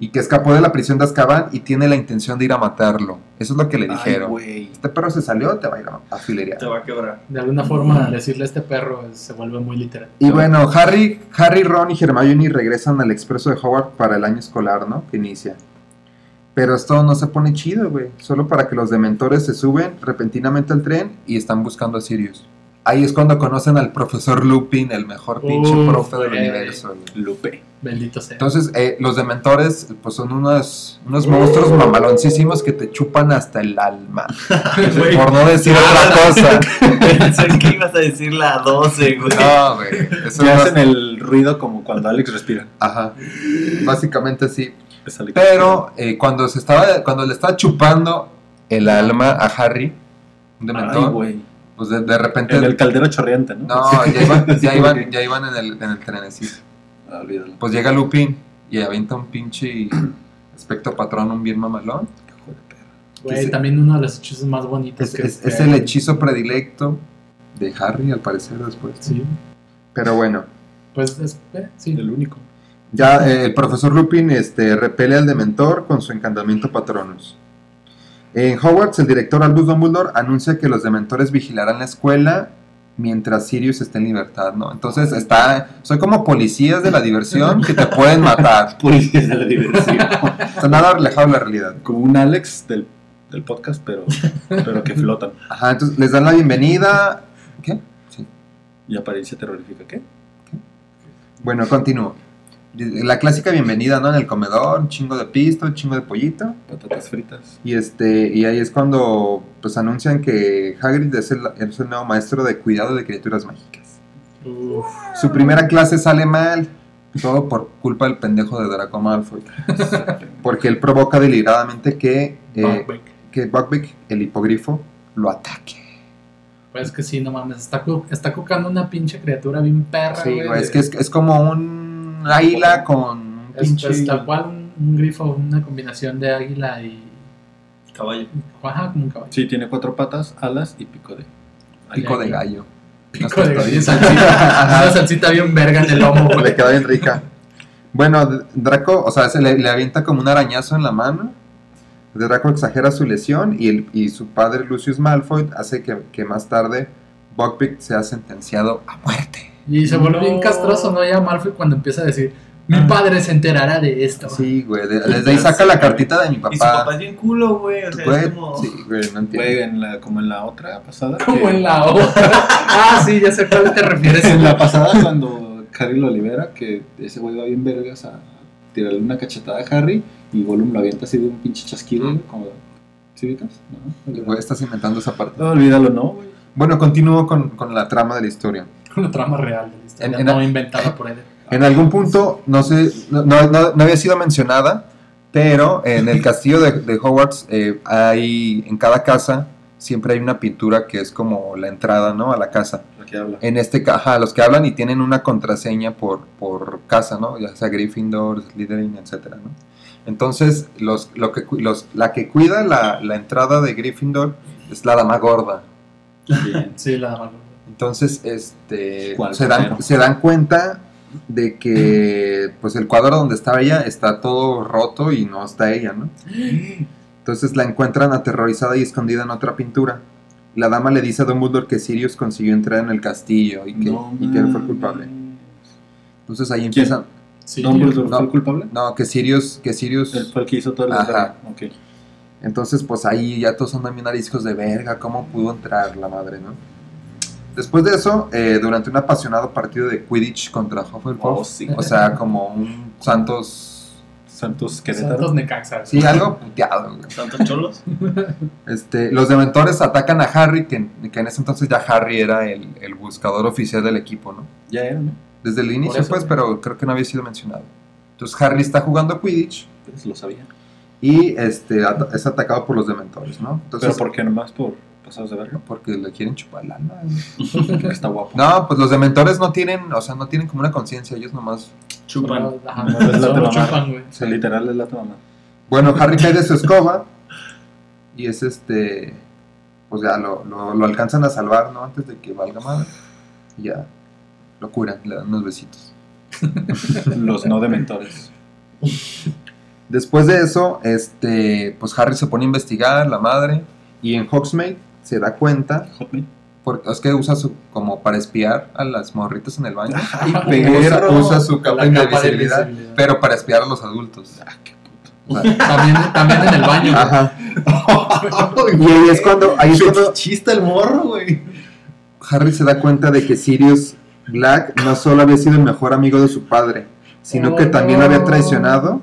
Y que escapó de la prisión de Azkaban y tiene la intención de ir a matarlo. Eso es lo que le Ay, dijeron. este perro se salió, te va a ir a, a filerear. Te va a quebrar. De alguna forma, decirle a este perro se vuelve muy literal. Y bueno, Harry, Harry, Ron y Hermione regresan al expreso de Howard para el año escolar, ¿no? Que inicia. Pero esto no se pone chido, güey. Solo para que los dementores se suben repentinamente al tren y están buscando a Sirius. Ahí es cuando conocen al profesor Lupin, el mejor pinche Uf, profe del universo. güey. Lupe. Bendito sea. Entonces, eh, los dementores, pues son unos, unos monstruos mamaloncísimos que te chupan hasta el alma. Por no decir otra cosa. Pensé que ibas a decir la 12, güey. No, güey. Es hacen el ruido como cuando Alex respira. Ajá. Básicamente sí. Pero eh, cuando se estaba, cuando le estaba chupando el alma a Harry, un Ay, dementor, güey. pues de, de repente. En el caldero chorreante, ¿no? No, ya iban, ya iban, ya iban en el, en el trenecito. Ah, olvídalo. Pues llega Lupin y avienta un pinche espectro patrón, un bien mamalón. Güey, también uno de los hechizos más bonitos Es, que es- es el hechizo predilecto de Harry, al parecer, después. Sí, Pero bueno, pues es, eh, sí. El único. Ya eh, el profesor Lupin este, repele al dementor con su encantamiento Patronus. En Hogwarts, el director Albus Dumbledore anuncia que los dementores vigilarán la escuela mientras Sirius esté en libertad, ¿no? Entonces está, son como policías de la diversión que te pueden matar. Policías de la diversión. Está nada alejado de la realidad. Como un Alex del, del podcast, pero, pero que flotan. Ajá, entonces les dan la bienvenida. ¿Qué? Sí. Y apariencia terrorífica, ¿qué? Bueno, continúo. La clásica bienvenida, ¿no? En el comedor, un chingo de pisto, un chingo de pollito. Patatas fritas. Y este y ahí es cuando pues anuncian que Hagrid es el, es el nuevo maestro de cuidado de criaturas mágicas. Uf, Su primera clase sale mal, todo por culpa del pendejo de Draco Malfoy, porque él provoca deliberadamente que eh, Buckbeak. que Buckbeak, el hipogrifo, lo ataque. Pues que sí, no mames, está, está cucando una pinche criatura bien perra, Sí, güey, es que es, es como un águila con un Es, pinche pues, tal cual un, un grifo, una combinación de águila y... Caballo. Ajá, como un caballo. Sí, tiene cuatro patas, alas y pico de. pico de gallo. Pico de gallo salsita. Una salsita bien verga en el lomo, güey. Le queda bien rica. Bueno, Draco, o sea, se le, le avienta como un arañazo en la mano. Draco exagera su lesión y, el, y su padre Lucius Malfoy hace que, que más tarde Buckbeak sea sentenciado a muerte. Y se vuelve bien castroso, ¿no? Ya Malfoy cuando empieza a decir, mi Ah. padre se enterará de esto. Sí, güey. de- desde ahí saca la cartita de mi Y su papá. papá es bien culo, güey. O sea, Güey, es como. sí, güey, no entiendo. Güey, en la, como en la otra pasada. Como en la otra. ah, sí, ya sé a cuál te refieres. En la pasada, cuando Harry lo libera, que ese güey va bien vergas a tirarle una cachetada a Harry y Gollum lo avienta así de un pinche chasquido, güey, como... ¿Sí ubicas? No, Güey, estás inventando esa parte. No, olvídalo, no, güey. Bueno, continúo con, con la trama de la historia. Con la trama real de la historia, En- en- no inventada por él. En algún punto, no sé, no, no- no- había sido mencionada, pero en el castillo de, de Hogwarts eh, hay, en cada casa siempre hay una pintura que es como la entrada, ¿no? A la casa. La que habla. En este caja, los que hablan y tienen una contraseña por, por casa, ¿no? Ya sea Gryffindor, Slytherin, etcétera, ¿no? Entonces, los, lo que, los, la que cuida la, la entrada de Gryffindor es la dama gorda. Bien. Sí, la dama. Entonces, este, ¿Cuál se dan, se dan cuenta de que, pues, el cuadro donde estaba ella está todo roto y no está ella, ¿no? Entonces la encuentran aterrorizada y escondida en otra pintura. La dama le dice a Dumbledore que Sirius consiguió entrar en el castillo y que, No y que él fue mames. culpable. Entonces ahí empiezan... ¿Dumbledore no. fue el culpable? No, que Sirius... Que Sirius Él fue el que hizo todo el Ajá. Entonces, pues ahí ya todos andan bien ariscos de verga, ¿cómo pudo entrar la madre, no? Después de eso, eh, durante un apasionado partido de Quidditch contra Hufflepuff, Oh, sí. o sea, como un Santos... Santos Querétaro. Santos Necaxa. Sí, algo puteado, güey. ¿Tantos cholos? Este, los dementores atacan a Harry, que, que en ese entonces ya Harry era el, el buscador oficial del equipo, ¿no? Ya era, ¿no? Desde el inicio, eso. pues, pero creo que no había sido mencionado. Entonces Harry está jugando Quidditch Pues lo sabía. y este, at- es atacado por los dementores, ¿no? Entonces, Pero ¿por qué nomás por pasados de verlo? Porque le quieren chupar la lana. Porque está guapo. No, pues los dementores no tienen, o sea, no tienen como una conciencia, ellos nomás... Chupan. Ajá, No, es la solo mamá. chupan, güey. O sea, literal es la mamá. Bueno, Harry cae de su escoba y es este... Pues ya lo, lo, lo alcanzan a salvar, ¿no? Antes de que valga madre. Y ya lo curan, le dan unos besitos. Los no dementores. Después de eso, este, pues Harry se pone a investigar, la madre, y en Hogsmeade se da cuenta, Hotmail. porque es que usa su, como para espiar a las morritas en el baño. Ay, Usa, perro. usa su capa capa de invisibilidad, invisibilidad. pero para espiar a los adultos. Ah, qué puto. O sea, También, también en el baño. Ajá. Y ahí es cuando, ahí es cuando Chista el morro, güey. Harry se da cuenta de que Sirius Black no solo había sido el mejor amigo de su padre, sino que Oh, también lo había traicionado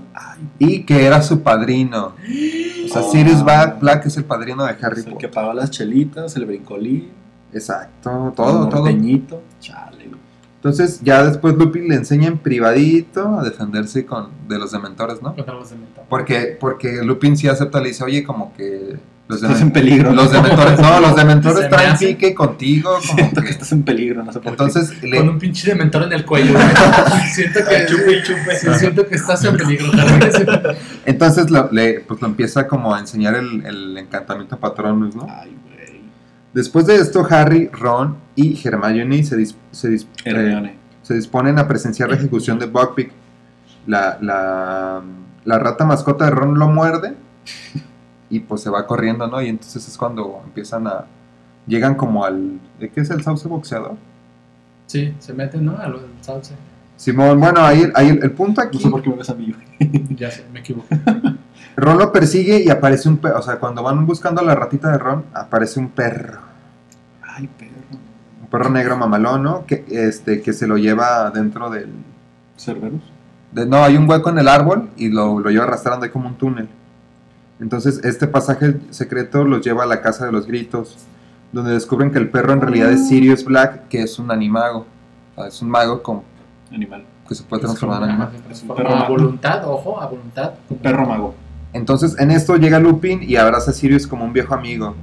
y que era su padrino. O sea, Oh. Sirius Black, Black es el padrino de Harry Es el que pagó las chelitas, el brincolín, Exacto, todo, el todo. norteñito. Chale, güey. Entonces ya después Lupin le enseña en privadito a defenderse con, de los dementores, ¿no? Contra los dementores. Porque, porque Lupin sí acepta, le dice, oye, como que los, Estás en peligro. los dementores, no, los dementores me traen hace. pique contigo, como Siento que que... estás en peligro, no sé por qué. Entonces, le, Con un pinche dementor en el cuello. siento que Chupe y chupe. sí, siento que estás en peligro. Harry. entonces lo, le, pues lo empieza como a enseñar el, el encantamiento Patronus, ¿no? Ay, güey. Después de esto, Harry, Ron y Hermione se, dis- se, dis- eh, se disponen a presenciar la ejecución de Buckbeak. La, la, la rata mascota de Ron lo muerde y pues se va corriendo, ¿no? Y entonces es cuando empiezan a... Llegan como al... ¿De qué es el sauce boxeador? Sí, se meten, ¿no? A los sauce. Simón, bueno, ahí, ahí el, el punto aquí... No sé por qué me ves a mí. Ya sé, me equivoco. Ron lo persigue y aparece un perro. O sea, cuando van buscando a la ratita de Ron, aparece un perro. Ay, perro. Un perro negro mamalón, ¿no? Que, este, que se lo lleva dentro del... ¿Cerberus? de- no, hay un hueco en el árbol y lo, lo lleva arrastrando, hay como un túnel. Entonces, este pasaje secreto los lleva a la casa de los gritos, donde descubren que el perro en realidad es Sirius Black, que es un animago. O sea, es un mago con, Animal. que se puede transformar en animal. Es un perro A mago. voluntad, ojo, a voluntad. Un perro mago. Entonces, en esto llega Lupin y abraza a Sirius como un viejo amigo.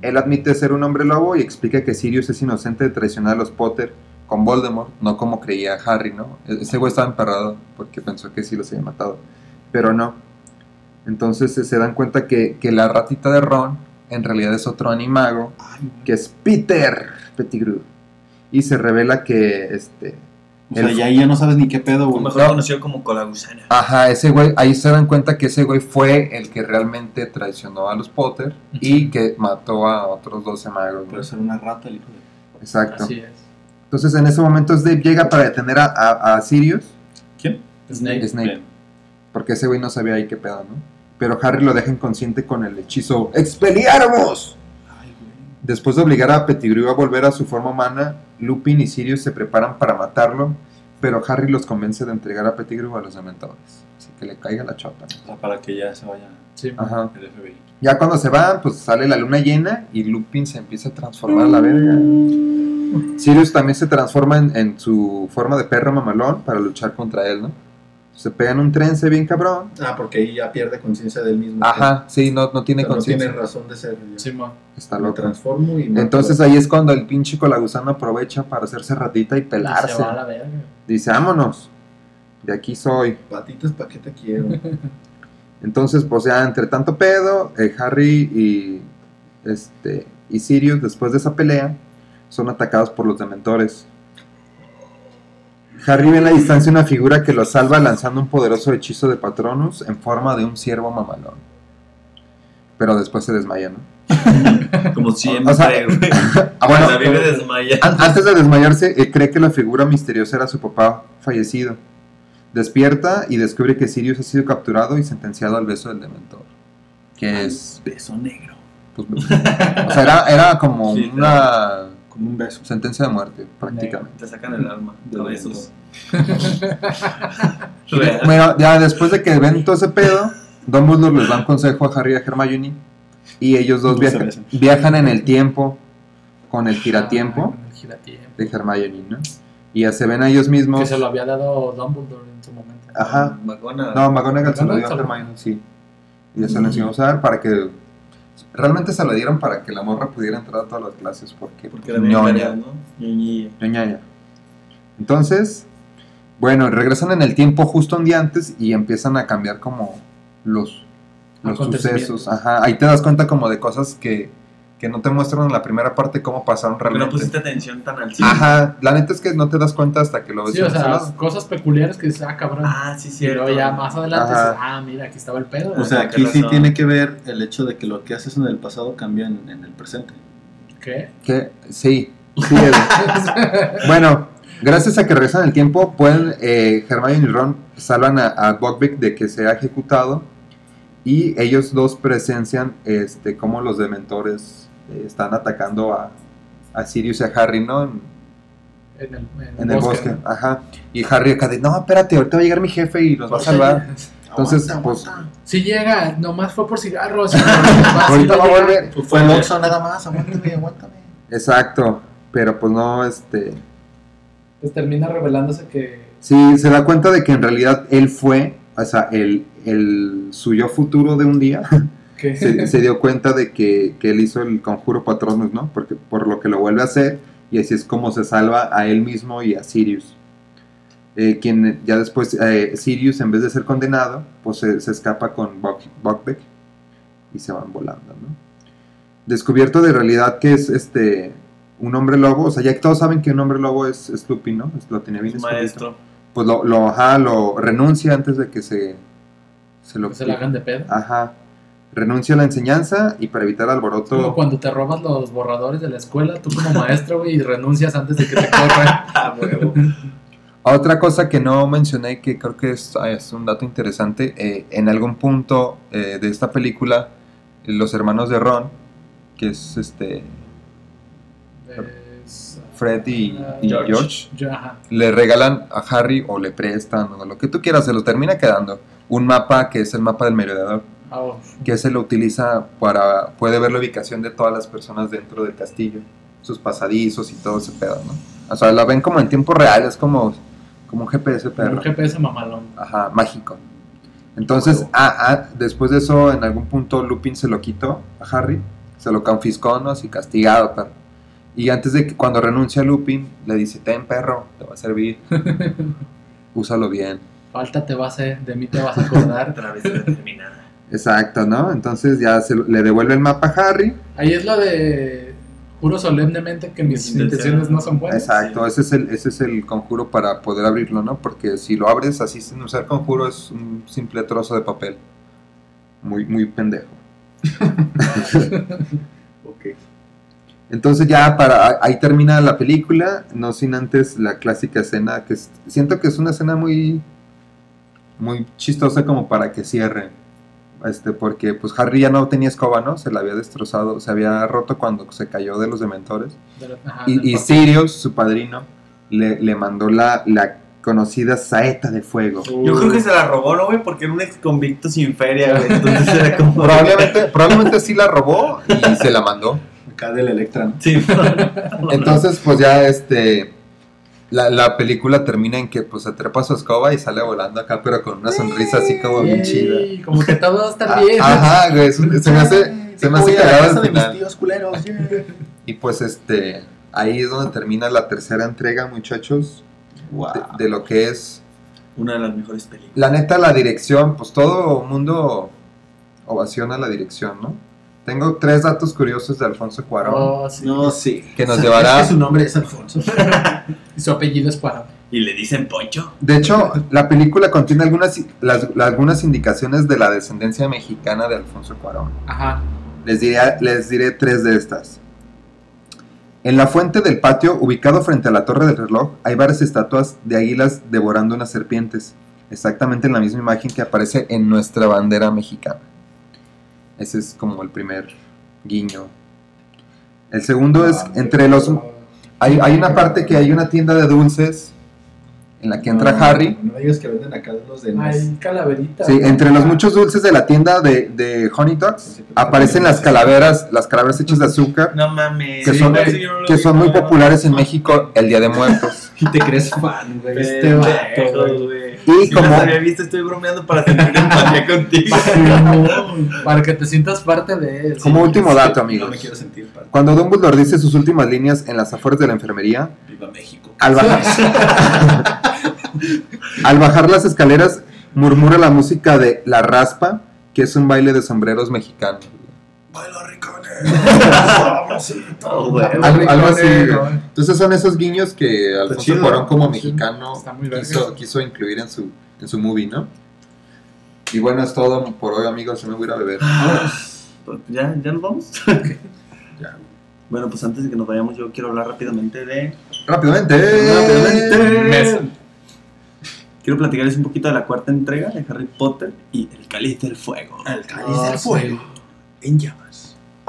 Él admite ser un hombre lobo y explica que Sirius es inocente de traicionar a los Potter con Voldemort, no como creía Harry, ¿no? E- Ese güey estaba emperrado porque pensó que sí los había matado, pero no. Entonces eh, se dan cuenta que, que la ratita de Ron en realidad es otro animago, Ay, que es Peter Pettigrew. Y se revela que, este... O sea, ya ahí ya no sabes ni qué pedo, güey. mejor No. conocido como Colagusana. Ajá, ese güey, ahí se dan cuenta que ese güey fue el que realmente traicionó a los Potter y que mató a otros 12 magos. güey. Puede ser una rata el hijo de... Exacto. Así es. Entonces en ese momento Snape llega para detener a, a, a Sirius, ¿Quién? Snape. Snape, Bien. porque ese güey no sabía ahí qué pedo, ¿no? Pero Harry lo deja inconsciente con el hechizo güey. Después de obligar a Pettigrew a volver a su forma humana, Lupin y Sirius se preparan para matarlo, pero Harry los convence de entregar a Pettigrew a los dementores. Así que le caiga la chota. ¿no? O sea, para que ya se vaya Sí. Ajá. el FBI. Ya cuando se van, pues sale la luna llena y Lupin se empieza a transformar a la verga. Sirius también se transforma en, en su forma de perro mamalón para luchar contra él, ¿no? Se pega en un tren, se bien cabrón. Ah, porque ahí ya pierde conciencia del mismo. Ajá, sí, no, no tiene sea, no tiene conciencia. razón de ser. ya. Simón. Está Me loco. transformo y Entonces ahí es cuando el pinche colagusano aprovecha para hacerse ratita y Y pelarse. Se va a la verga. Dice, vámonos. De aquí soy. patitas, ¿para qué te quiero? Entonces, pues ya entre tanto pedo, eh, Harry y este y Sirius después de esa pelea son atacados por los dementores. Harry ve en la distancia una figura que lo salva lanzando un poderoso hechizo de Patronus en forma de un ciervo mamalón. Pero después se desmaya, ¿no? Como siempre, O sea. Ah, bueno, vive. An- Antes de desmayarse, eh, cree que la figura misteriosa era su papá fallecido. Despierta y descubre que Sirius ha sido capturado y sentenciado al beso del dementor. Que es. Beso negro. pues, o sea, era, era como Sí, una Como un beso. sentencia de muerte, prácticamente. Te sacan el alma de besos. Bueno, ya después de que ven todo ese pedo, Dumbledore les da un consejo a Harry y a Hermione. Y ellos dos viajan, viajan en el tiempo con el giratiempo Ah, el giratiempo. de Hermione, ¿no? Y ya se ven a ellos mismos. Que se lo había dado Dumbledore en su momento. Ajá. McGonagall. No, McGonagall se lo dio a. Hermione, sí. Y ya se lo enseñó a usar para que... Realmente se lo dieron para que la morra pudiera entrar a todas las clases porque... Porque era ñoña, ¿no? Ñoñilla. Entonces, bueno, regresan en el tiempo justo un día antes y empiezan a cambiar como los, los sucesos. Ajá, ahí te das cuenta como de cosas que, que no te muestran en la primera parte cómo pasaron Porque no realmente. pusiste atención tan al cine. Ajá, la neta es que no te das cuenta hasta que lo ves Sí, o sea, lado. cosas peculiares que dices, ah, cabrón. Ah, sí, cierto. luego ya más adelante dices, ah, mira, aquí estaba el pedo. O sea, aquí qué sí tiene que ver el hecho de que lo que haces en el pasado cambia en, en el presente. ¿Qué? Que, sí, sí. es- Bueno, gracias a que regresan el tiempo, pueden, eh, Hermione y Ron salvan a, a Buckbeak de que sea ejecutado y ellos dos presencian este, cómo los dementores eh, están atacando a, a Sirius y a Harry, ¿no? En, En el, en el bosque, ¿no? ajá. Y Harry acá de, no, espérate, ahorita va a llegar mi jefe y los va a salvar. Entonces, Aguanta, pues, aguanta. Si llega, nomás fue por cigarros. ahorita va a volver. Pues fue el Oxxo nada más, aguántame, aguántame. Exacto, pero pues no, este... Pues termina revelándose que. Sí, se da cuenta de que en realidad él fue, o sea, el, el suyo futuro de un día, que se, se dio cuenta de que, que él hizo el conjuro Patronus, ¿no? Porque por lo que lo vuelve a hacer, y así es como se salva a él mismo y a Sirius. Eh, quien ya después, eh, Sirius, en vez de ser condenado, pues se, se escapa con Buck, Buckbeak y se van volando, ¿no? Descubierto de realidad que es este un hombre lobo, o sea, ya que todos saben que un hombre lobo es, es Lupin, ¿no? Es- Lo tenía bien maestro. pues lo, lo, ajá, lo renuncia antes de que se, se lo se la hagan de pedo. Ajá. Renuncia a la enseñanza y para evitar Como alboroto. cuando te robas los borradores de la escuela, tú como maestro, güey, y renuncias antes de que te corran. Ah. Otra cosa que no mencioné que creo que es, ah, es un dato interesante, eh, en algún punto eh, de esta película, los hermanos de Ron, que es este Es- Fred y, y George. George, yo, ajá. le regalan a Harry o le prestan o lo que tú quieras, se lo termina quedando un mapa que es el mapa del merodeador. Oh, que se lo utiliza para puede ver la ubicación de todas las personas dentro del castillo, sus pasadizos y todo ese pedo, ¿no? O sea, la ven como en tiempo real, es como, como un GPS como perro, un GPS mamalón. ajá, mágico. Entonces, ah, ah, después de eso, en algún punto Lupin se lo quitó a Harry, se lo confiscó, ¿no? Así castigado, perro. Y antes de que cuando renuncia Lupin, le dice, ten perro, te va a servir, úsalo bien. Falta te va a hacer, de mí te vas a acordar. Otra vez determinada. Exacto, ¿no? Entonces ya se, le devuelve el mapa a Harry, Ahí es lo de juro solemnemente que mis Mis intenciones no son buenas. Exacto, ese es, el, ese es el conjuro para poder abrirlo, ¿no? Porque si lo abres así sin usar conjuro es un simple trozo de papel. Muy, muy pendejo. Ok. Entonces ya para ahí termina la película, no sin antes la clásica escena que es- siento que es una escena muy muy chistosa como para que cierre. Este, porque pues Harry ya no tenía escoba, ¿no? Se la había destrozado, se había roto cuando se cayó de los dementores. De ajá, Y. Sirius, su padrino, le, le mandó la, la conocida saeta de fuego. Yo creo que se la robó, ¿no, güey? Porque era un ex convicto sin feria, güey. Entonces era como. Probablemente, probablemente sí la robó y se la mandó. Acá del Electra. Sí, Entonces, pues ya este. La, la película termina en que pues se trepa su escoba y sale volando acá, pero con una sonrisa así como bien chida. Como que todo estar Ah, bien. Ajá, güey, se, se me hace, se me hace cagado al mis final. tíos culeros. yeah. Y pues este, ahí es donde termina la tercera entrega, muchachos, de, de lo que es. Una de las mejores películas. La neta, la dirección, pues todo mundo ovaciona la dirección, ¿no? Tengo tres datos curiosos de Alfonso Cuarón. Oh, sí. No, sí. Que nos Es llevará- que su nombre es Alfonso. Y su apellido es Cuarón. Y le dicen Poncho. De hecho, la película contiene algunas, las- algunas indicaciones de la descendencia mexicana de Alfonso Cuarón. Ajá. Les diré, les diré tres de estas. En la fuente del patio, ubicado frente a la torre del reloj, hay varias estatuas de águilas devorando unas serpientes, exactamente en la misma imagen que aparece en nuestra bandera mexicana. Ese es como el primer guiño. El segundo es entre los... Hay, hay una parte que hay una tienda de dulces en la que entra No, Harry. No digas que venden acá los de. Hay calaveritas. Sí, entre los muchos dulces de la tienda de, de Honey Dogs aparecen las calaveras, las calaveras hechas de azúcar, No mames. que son, no que son muy populares en México el Día de Muertos. Y te crees fan, güey. Este vato, güey. Y Si como- las había visto, estoy bromeando para sentir empatía contigo. Para que te sientas parte de él. Como último dato, No amigos. me quiero sentir fan. Cuando Dumbledore dice sus últimas líneas en las afueras de la enfermería, Viva México. al bajar, al bajar las escaleras murmura la música de La Raspa, que es un baile de sombreros mexicano. Baila ricones. Algo, algo así. Entonces son esos guiños que Alfonso Cuarón como mexicano quiso, quiso incluir en su, en su movie, ¿no? Y bueno, es todo por hoy, amigos. Yo me voy a ir a beber. ¿Ya, ¿Ya nos vamos? Ya. Bueno, pues antes de que nos vayamos, yo quiero hablar rápidamente de. Rápidamente. Mesa. Quiero platicarles un poquito de la cuarta entrega de Harry Potter y El Cáliz del Fuego. Al cáliz Ah, del sí. fuego. En llamas.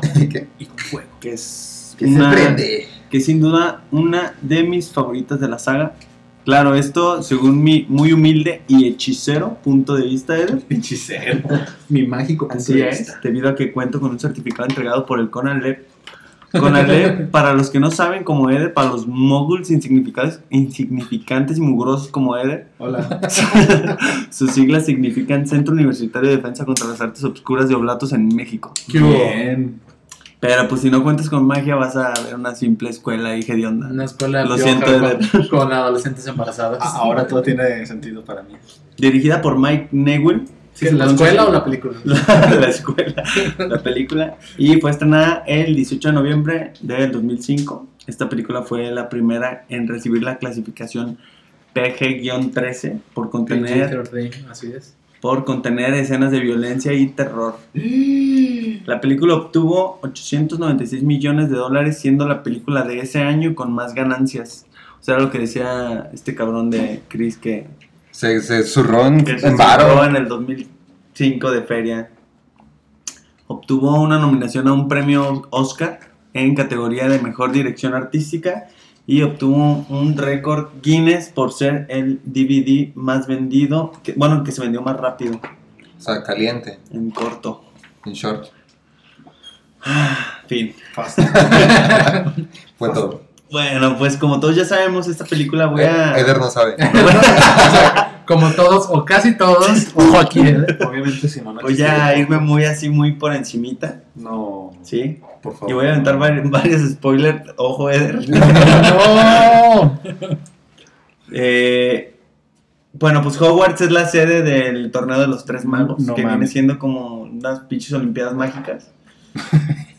¿Qué? Y con fuego. Que es. Que se una- prende. que es sin duda una de mis favoritas de la saga. Claro, esto según mi muy humilde y hechicero punto de vista, Eder. Hechicero. Mi mágico punto Así de es, vista. debido a que cuento con un certificado entregado por el Conalep. Conalep, para los que no saben, como Eder, para los moguls insignificantes, insignificantes y mugrosos como Eder, Hola. sus siglas significan Centro Universitario de Defensa contra las Artes Obscuras de Oblatos en México. ¿Qué? Bien. Pero pues si no cuentas con magia vas a ver una simple escuela hija de onda. Una escuela Lo siento, con, con adolescentes embarazadas. Ah, Ahora todo tiene sentido para mí. Dirigida por Mike Newell. ¿Sí ¿Qué, se ¿La escuela o la película? la, la escuela, la película. Y fue estrenada el 18 de noviembre del 2005. Esta película fue la primera en recibir la clasificación PG-13 por contener, PG-13, Así es. Por contener escenas de violencia y terror. La película obtuvo 896 millones de dólares, siendo la película de ese año con más ganancias. O sea, lo que decía este cabrón de Chris que Se, se zurró en, que se en cerró varo. en el 2005 de feria. Obtuvo una nominación a un premio Oscar en categoría de mejor dirección artística y obtuvo un récord Guinness por ser el DVD más vendido, que, bueno, el que se vendió más rápido O sea, caliente, en corto. en short. Fin. Fue todo. Bueno, pues como todos ya sabemos, esta película voy a... Eder no sabe. Como todos, o casi todos, ojo aquí, ¿eh? Obviamente, si no, no Voy a irme muy así, muy por encimita, No, ¿sí? por favor. Y voy a aventar vari- varios spoilers. Ojo, Eder. ¡No! Eh, bueno, pues Hogwarts es la sede del torneo de los tres magos, No que viene siendo como unas pinches olimpiadas mágicas,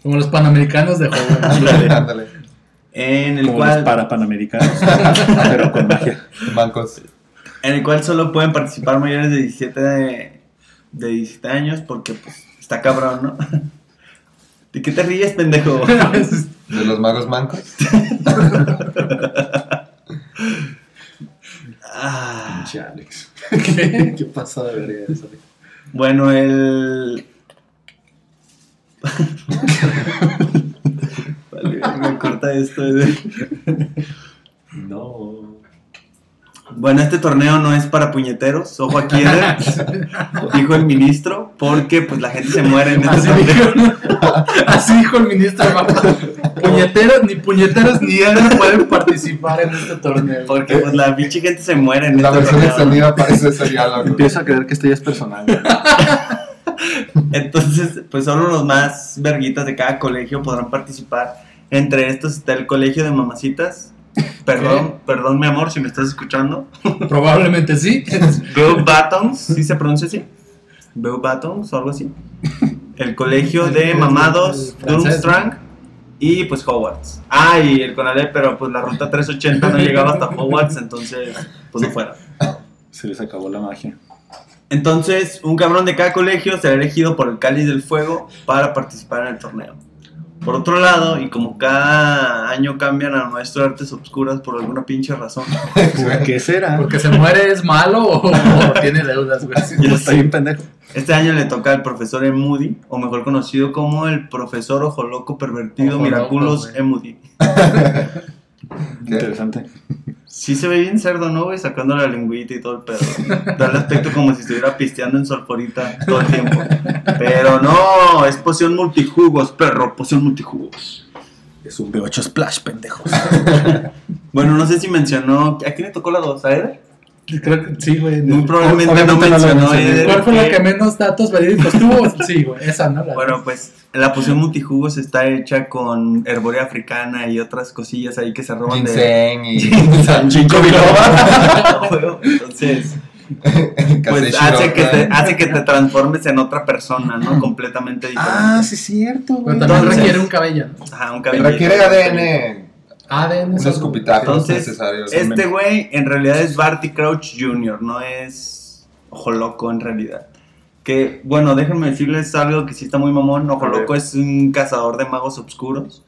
Como los panamericanos de Hogwarts. Ándale. en el Como cual los para panamericanos, pero con magia. Bancos. En el cual solo pueden participar mayores de 17 de, de 17 años porque pues está cabrón, ¿no? ¿De qué te ríes, pendejo? De los magos mancos. Ah, Pinche Alex. ¿Qué? ¿Qué pasa de verga eso? bueno, el Vale, me corta esto. Eder. No. Bueno, este torneo no es para puñeteros, ojo aquí, Eder, dijo el ministro, porque pues la gente se muere en este Así torneo. dijo, así dijo el ministro. papá. Puñeteros, ni puñeteros ni él pueden participar en este torneo. Porque pues la pinche gente se muere en La este versión torneo. extendida parece ese diálogo. Empiezo a creer que esto ya es personal. Entonces, pues solo los más verguitas de cada colegio podrán participar. Entre estos está el colegio de mamacitas. Perdón, perdón mi amor si me estás escuchando. Probablemente sí. Beau Battons, ¿sí se pronuncia así? Battons o algo así. El colegio de mamados Durmstrang y pues Hogwarts. Ah, y el Conalep, pero pues la ruta 380 no llegaba hasta Hogwarts, entonces pues no fueron. Se les acabó la magia. Entonces, un cabrón de cada colegio será elegido por el Cáliz del Fuego para participar en el torneo. Por otro lado, y como cada año cambian a nuestro artes obscuras por alguna pinche razón, ¿Qué será? Porque se muere es malo o, o tiene deudas, güey. Ya Está bien pendejo. este año le toca al profesor Emudi, o mejor conocido como el profesor Ojo Loco Pervertido Ojo Miraculos Loco. Emudi. Interesante. Sí se ve bien cerdo, ¿no, güey? Sacando la lengüita y todo el pedo. Da el aspecto como si estuviera pisteando en solforita todo el tiempo. Pero no, es poción multijugos, perro, poción multijugos. Es un B8 Splash, pendejos. Bueno, no sé si mencionó. ¿A quién le tocó la 2? ¿A Eder? Creo que sí, güey. Muy probablemente no no mencionó. Eder. ¿Cuál fue la que- menos datos verídicos tuvo? Sí, güey, esa, ¿no? La- Bueno, pues la poción multijugos está hecha con herborea africana y otras cosillas ahí que se roban de. Ginseng y biloba. Entonces, pues hace que, te, hace que te transformes en otra persona, ¿no? Completamente diferente. Ah, sí, es cierto, Pero güey. también Entonces- requiere un cabello. ¿no? Ajá, un cabello. Requiere ADN. ADN. Unos escupitajos Entonces, necesarios. Este güey en realidad es Barty Crouch Jr., no es Ojo Loco en realidad. Que, bueno, déjenme decirles algo que sí está muy mamón. Ojo. Loco es un cazador de magos oscuros.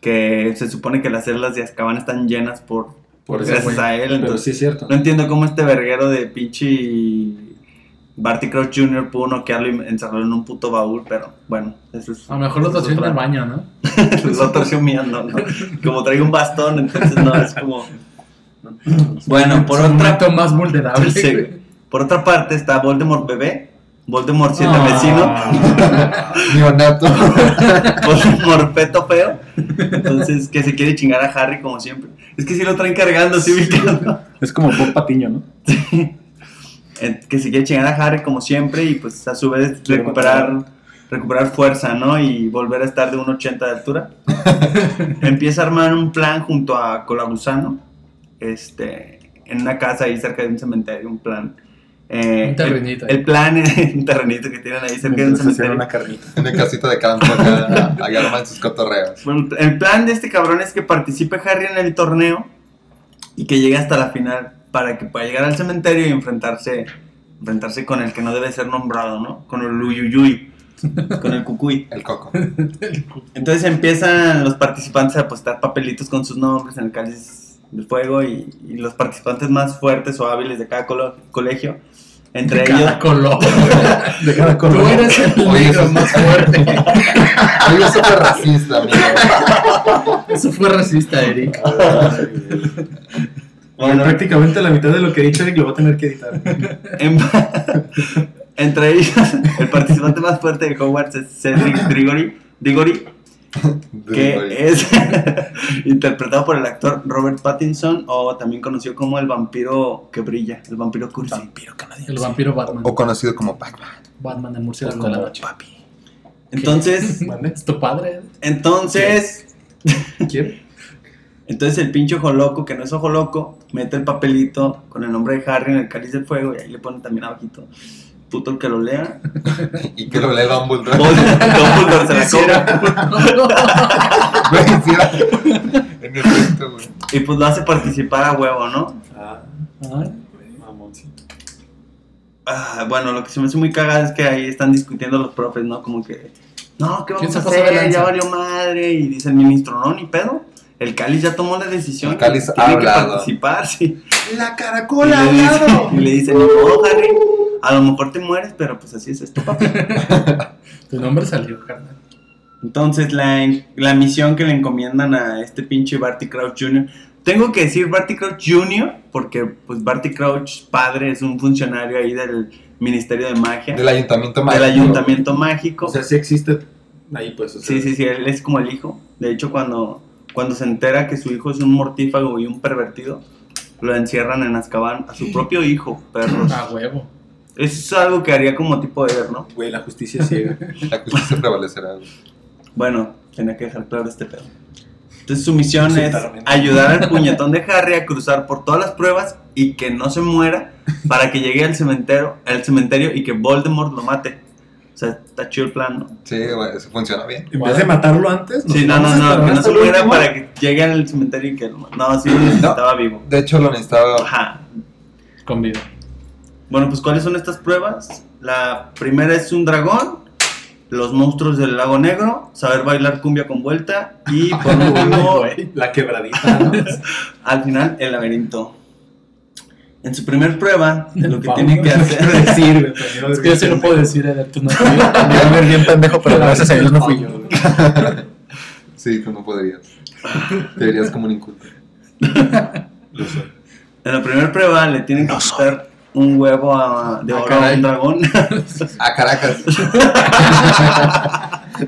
Que se supone que las celdas de Azkaban están llenas por, Por gracias a él. Entonces, sí es cierto. no entiendo cómo este verguero de pinche Barty Crouch Jr. pudo noquearlo y encerrarlo en un puto baúl. Pero bueno, eso es. A lo mejor es torció en el baño, ¿no? lo torció miando, ¿no? Como trae un bastón, entonces no, es como. Bueno, por Es un otra, momento más vulnerable. Sí, güey. por otra parte está Voldemort bebé, Voldemort siete Ah. vecino, Neonato. Voldemort feto feo. Entonces, que se quiere chingar a Harry como siempre. Es que si lo traen cargando, sí, ubicando. Es como Bob Patiño, ¿no? Eh, Que se quiere chingar a Harry como siempre y pues a su vez Quiere recuperar recuperar fuerza, ¿no? Y volver a estar de 1.80 de altura. Empieza a armar un plan junto a Colagusano, este, en una casa ahí cerca de un cementerio, un plan. Eh, Un terrenito El, plan es un terrenito que tienen ahí cerca de un cementerio. una carnita. Una casita de campo acá. Ahí arman sus cotorreos. Bueno, el plan de este cabrón es que participe Harry en el torneo y que llegue hasta la final para que pueda llegar al cementerio y enfrentarse, enfrentarse con el que no debe ser nombrado, ¿no? Con el Uyuyuy, con el Cucuy. El coco. Entonces empiezan los participantes a apostar papelitos con sus nombres en el cáliz del fuego y, y los participantes más fuertes o hábiles de cada colo- colegio, entre ellos... Cada color. De cada Tú color. eres el Oye, eso- más fuerte. Oye, es súper racista, amigo. Eso fue racista, Eric. Bueno, prácticamente la mitad de lo que he dicho Eric lo va a tener que editar. En- entre ellos, el participante más fuerte de Hogwarts es Cedric Diggory, Diggory que es interpretado por el actor Robert Pattinson o también conocido como el vampiro que brilla, el vampiro cursi. El vampiro Batman. O conocido como Batman. Batman, el murciélago de la noche. Entonces, ¿Es tu padre? entonces, ¿Quién? entonces el pinche ojo loco, que no es ojo loco, mete el papelito con el nombre de Harry en el cáliz del fuego y ahí le pone también abajito. Puto el que lo lea. Y que lo lee Dumbledore. Dumbledore se la cobra. En efecto, güey. Y pues lo hace participar a huevo, ¿no? Ay, Ah, bueno, lo que se me hace muy cagado es que ahí están discutiendo los profes, ¿no? Como que, no, ¿qué ¿Quién vamos a de hacer? Ya valió madre. Y dice el ministro, no, ni pedo. El Cáliz ya tomó la decisión. El Cáliz que ha tiene que hablado. participar, sí. La caracola dice, y le dice, ni modo, Harry. A lo mejor te mueres, pero pues así es esto, papi. tu nombre salió, carnal. Entonces, la, la misión que le encomiendan a este pinche Barty Crouch Jr., Tengo que decir Barty Crouch Jr., porque pues Barty Crouch padre es un funcionario ahí del Ministerio de Magia, Del ayuntamiento del mágico. Ayuntamiento Mágico. O sea, sí existe ahí, pues. o sea, Sí, sí, sí, él es como el hijo. De hecho, cuando, cuando se entera que su hijo es un mortífago y un pervertido, lo encierran en Azkaban a su propio hijo, perros. A huevo. Eso es algo que haría como tipo de ver, ¿no? Güey, la justicia ciega. La justicia prevalecerá. güey. Bueno, tenía que dejar claro este pedo. Entonces su misión es ayudar al puñetón de Harry a cruzar por todas las pruebas y que no se muera para que llegue al cementerio, al cementerio y que Voldemort lo mate. Sea, está chido el plan, ¿no? Sí, güey, eso funciona bien. En vez de matarlo antes, Sí, no, no, no, que no se muera para que llegue al cementerio y que lo. No, sí, estaba vivo. De hecho, lo necesitaba. Ajá. Con vida. Bueno, pues ¿cuáles son estas pruebas? La primera es un dragón, los monstruos del lago negro, saber bailar cumbia con vuelta y por último, la quebradita. ¿no? al final, el laberinto. En su primer prueba, lo que Fauno. tiene que hacer decir, pero yo Es que yo sí lo puedo decir, Eder, tú no. Me a bien pendejo, pero gracias a Dios no fui yo. Sí, tú no podrías. Te verías como un inculto. Lo soy. En la primera prueba le tienen que quitar un huevo a- de oro a caray. un dragón. A Caracas.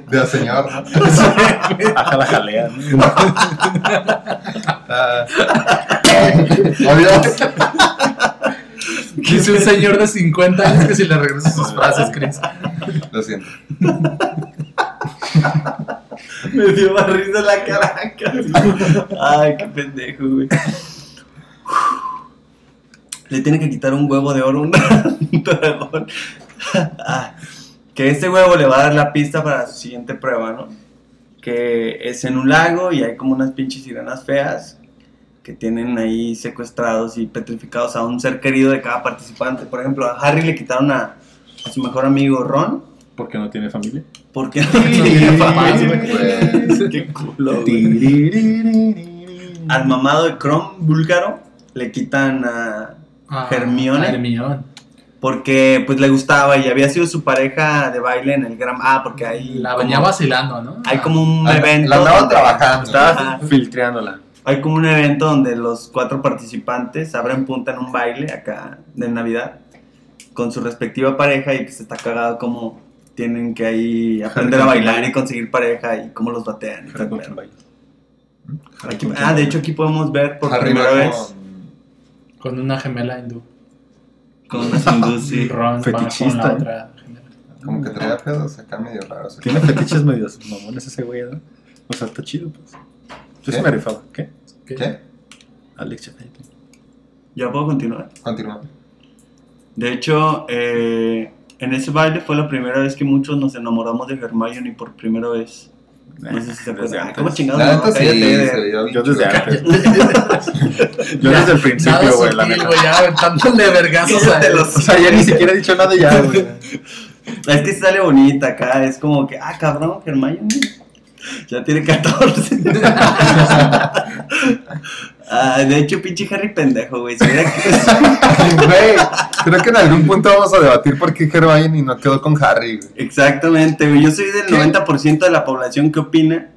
De a señor. Ajá, la jalea. ¿no? Ah. Dios. Dice un señor de 50 años que si le regresas sus frases, Chris. Lo siento. Me dio más risa la caraca. Ay, qué pendejo, güey. Le tiene que quitar un huevo de oro a un dragón. Ah, que ese huevo le va a dar la pista para su siguiente prueba, ¿no? Que es en un lago y hay como unas pinches sirenas feas que tienen ahí secuestrados y petrificados a un ser querido de cada participante. Por ejemplo, a Harry le quitaron a, a su mejor amigo Ron. Porque no tiene familia. Porque no tenía familia. Qué culo. Al mamado de Chrome búlgaro le quitan a. Ah, Hermione. Porque pues le gustaba y había sido su pareja de baile en el Gran. Ah, porque hay. La como- venía vacilando, ¿no? Hay como un La- evento. la andaban donde- trabajando. Estaba filtreándola. Hay como un evento donde los cuatro participantes abren punta en un baile acá de Navidad con su respectiva pareja y pues está cagado como tienen que ahí aprender a bailar y conseguir pareja y cómo los batean. Aquí- ah, de hecho aquí podemos ver por Harry primera vez con- Con una gemela hindú. Con una sí. Ron va con Fetichista, la ¿eh? otra. Como que traía pedos acá medio raros. Tiene fetiches medios mamones ese güey, ¿no? O sea, está chido, pues. Yo sí ¿Qué? me rifaba. ¿Qué? ¿Qué? Alex Chaffee. ¿Ya puedo continuar? Continúa. De hecho, eh, en ese baile fue la primera vez que muchos nos enamoramos de Hermione por primera vez. No sé si se. ¿Cómo chingados? La no? sí, de- bien Yo desde antes. Yo desde el principio, güey, la neta. ya aventándole vergazos a los- O sea, ya ni siquiera he dicho nada ya, güey. Es que sale bonita acá, es como que, ah, cabrón, Hermione. Ya tiene 14. Ah, de hecho, pinche Harry pendejo, güey. Creo que en algún punto vamos a debatir por qué Hermione no quedó con Harry. güey. Exactamente, güey. Yo soy del 90% de la población que opina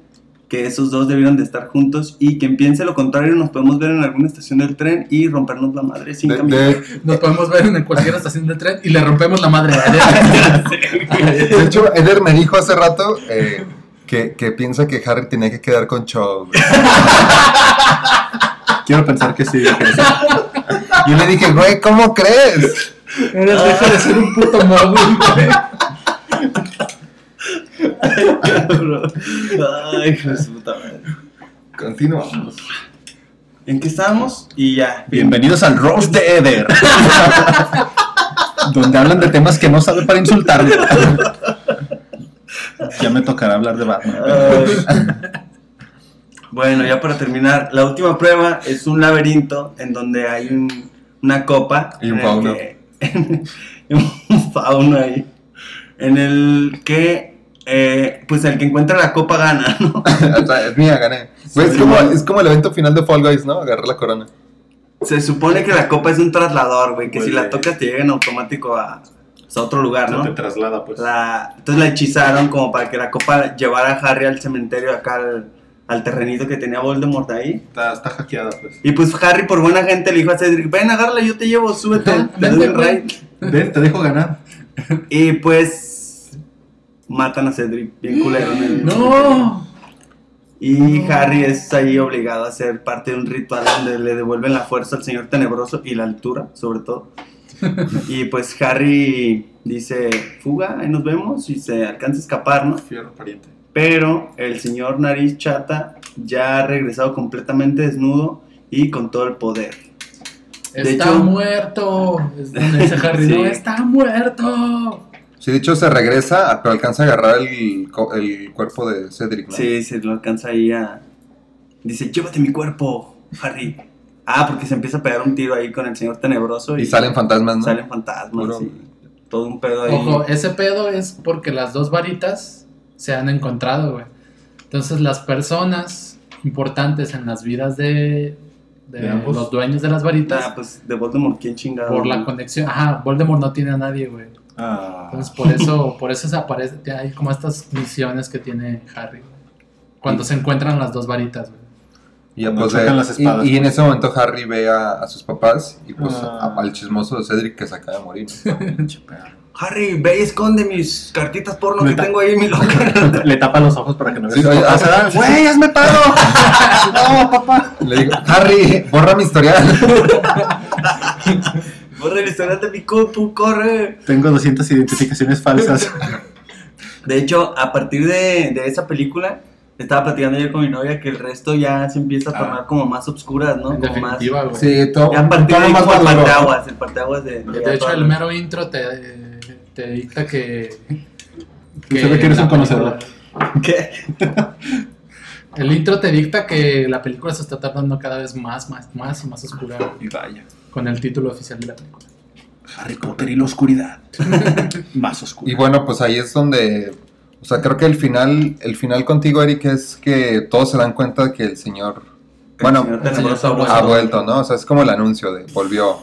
que esos dos debieron de estar juntos y quien piense lo contrario nos podemos ver en alguna estación del tren y rompernos la madre sin De, caminar. de- Nos podemos ver en cualquier estación de tren y le rompemos la madre de hecho, Eder me dijo hace rato eh, que, que piensa que Harry tenía que quedar con Cho. Quiero pensar que sí. que sí. Yo le dije, güey, ¿cómo crees? Eres deja de ser un puto móvil, güey. Cabrón. Ay, hijo de su puta madre. Continuamos. ¿En qué estábamos? Y ya. Bienvenidos al Roast de Eder. donde hablan de temas que no sabe para insultarme. ya me tocará hablar de Batman. Ay. Bueno, ya para terminar, la última prueba es un laberinto en donde hay un- una copa. Y un fauno. que- un fauno ahí. En el que, eh, pues el que encuentra la copa gana, ¿no? O sea, es mía, gané. Güey, es, como, güey. es como el evento final de Fall Guys, ¿no? Agarrar la corona. Se supone que la copa es un traslador, güey, que Pues, si la eh. tocas te llega en automático a, pues, a otro lugar, No te traslada, pues. La, entonces la hechizaron como para que la copa llevara a Harry al cementerio acá al, al terrenito que tenía Voldemort ahí. Está, está hackeada, pues. Y pues Harry, por buena gente, le dijo a Cedric, ven, agárrala, yo te llevo, súbete. te doy Vente, el güey. ride". Ven, te dejo ganar. Y pues matan a Cedric, bien culero en el... ¡No! Y No. Harry es ahí obligado a ser parte de un ritual donde le devuelven la fuerza al señor tenebroso y la altura, sobre todo. y pues Harry dice, fuga, ahí nos vemos y se alcanza a escapar, ¿no? Fierro pariente. Pero el señor Nariz Chata ya ha regresado completamente desnudo y con todo el poder. De ¡Está hecho- muerto! Es Harry, Sí. ¡no, está muerto! Sí, de hecho se regresa, pero alcanza a agarrar el, el cuerpo de Cedric, ¿no? Sí, se lo alcanza ahí a... Dice, llévate mi cuerpo, Harry. Ah, porque se empieza a pegar un tiro ahí con el señor tenebroso y, Y salen fantasmas, ¿no? salen fantasmas Puro- y todo un pedo ahí. Ojo, ese pedo es porque las dos varitas se han encontrado, güey. Entonces las personas importantes en las vidas de, de ambos. los dueños de las varitas, Ah, pues de Voldemort, ¿quién chingado? por la conexión, ajá, Voldemort no tiene a nadie, güey. Ah. Entonces por eso, por eso se aparece, hay como estas misiones que tiene Harry, güey. Cuando se encuentran las dos varitas, güey. Y, pues, eh, las espadas, y, y en pues. ese momento Harry ve a, a sus papás y pues Ah. a- al chismoso de Cedric que se acaba de morir. ¿no? Harry, ve y esconde mis cartitas porno que tengo ahí en mi locker. Le tapa los ojos para que no vea Sí, ¿verdad? ¡Güey, hazme paro! ¡No, papá! Le digo, Harry, borra mi historial. Borra el historial de mi compu, corre. Tengo 200 identificaciones falsas. De hecho, a partir de, de esa película, estaba platicando yo con mi novia que el resto ya se empieza a Ah. tornar como más obscuras, ¿no? Como más. Sí, todo, Ya a partir todo de ahí más como el parteaguas, el parteaguas de... de De hecho, el mero intro te, te dicta que... Se ve que eres un conocedor. película- ¿Qué? El intro te dicta que la película se está tardando cada vez más, más, más y más oscura Y vaya. con el título oficial de la película. Harry Potter y la oscuridad. Más oscura. Y bueno, pues ahí es donde, o sea, creo que el final, el final contigo, Eric, es que todos se dan cuenta que el señor, bueno, señor el tenebroso señor ha ha vuelto. vuelto, ¿no? O sea, es como el anuncio de volvió,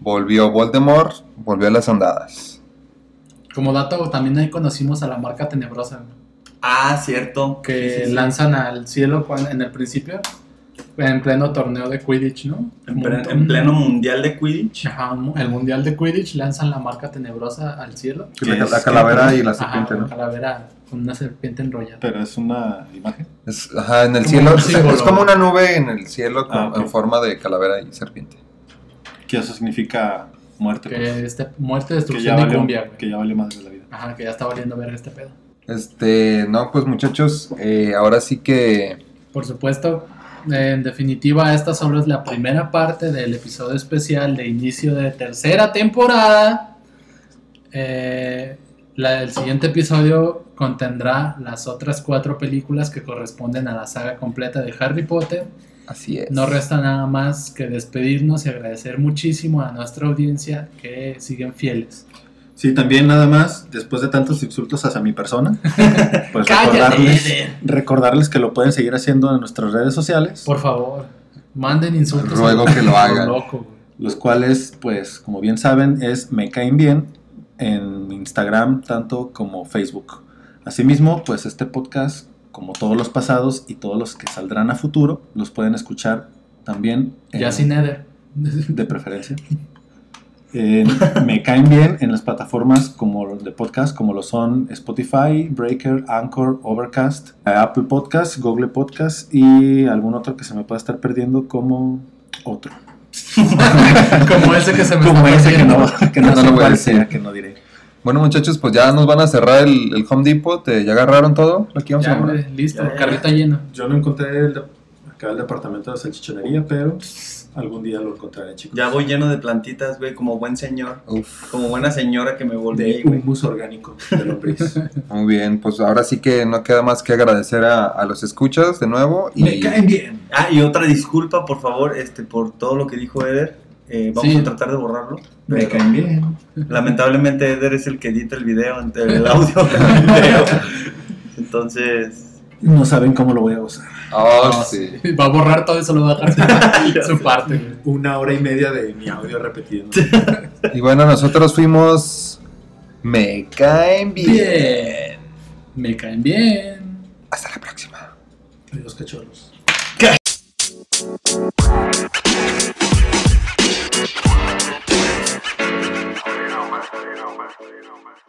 volvió Voldemort, volvió a las andadas. Como dato, también ahí conocimos a la marca tenebrosa, Ah, cierto. que Sí, sí, sí. lanzan al cielo en el principio, en pleno torneo de Quidditch, ¿no? En, pleno mundial de Quidditch. Ajá, el mundial de Quidditch lanzan la marca tenebrosa al cielo. Que la, es? la calavera y la serpiente, ¿no? calavera con una serpiente enrollada. Pero es una imagen. Es, ajá, en el Como cielo, o sea, es como una nube en el cielo con- Ah, en forma de calavera y serpiente. Que eso significa muerte. Que pues. este, muerte, Que ya destrucción y valió, cumbia, güey. que ya valió más de la vida. Ajá, que ya está valiendo ver este pedo. Este, no, pues muchachos, eh, ahora sí que Por supuesto, en definitiva, esta solo es la primera parte del episodio especial de inicio de tercera temporada. Eh, la- el siguiente episodio contendrá las otras cuatro películas que corresponden a la saga completa de Harry Potter. Así es. No resta nada más que despedirnos y agradecer muchísimo a nuestra audiencia que siguen fieles. Sí, también nada más, después de tantos insultos hacia mi persona, pues ¡Cállate, recordarles, recordarles que lo pueden seguir haciendo en nuestras redes sociales, Por favor, manden insultos. Ruego a- que lo hagan. loco, los cuales, pues, como bien saben, es Me Caen Bien en Instagram, tanto como Facebook. Asimismo, pues este podcast, como todos los pasados y todos los que saldrán a futuro, los pueden escuchar también en- Ya sin Eder. de preferencia. En- me caen bien en las plataformas como de podcast, como lo son Spotify, Breaker, Anchor, Overcast, Apple Podcast, Google Podcast y algún otro que se me pueda estar perdiendo como otro. Como ese que se me Como está ese que no, que no, No lo decir. sea, que no diré. Bueno, muchachos, pues ya nos van a cerrar el, el Home Depot. eh, ¿Ya agarraron todo? Aquí vamos Ya, a güey, listo, Ya, lleno. Yo no encontré el de- acá el departamento de salchichonería, pero algún día lo encontraré, chicos. Ya voy lleno de plantitas, güey, como buen señor. Uf, Como buena señora que me volví, de humus orgánico de lombriz. muy bien, pues ahora sí que no queda más que agradecer a, a los escuchas de nuevo. Y me caen bien. Ah, y otra disculpa, por favor, este, por todo lo que dijo Eder. Eh, vamos Sí. a tratar de borrarlo. Me caen bien. Lamentablemente Eder es el que edita el video, entre el audio del video. Entonces, No saben cómo lo voy a usar. Oh, No, sí. Va a borrar todo eso, lo va a dejar su parte. Una hora y media de mi audio repetido. Y bueno, nosotros fuimos. Me caen bien. Bien. Me caen bien. Hasta la próxima. Adiós, cachorros. You más, más, más, más.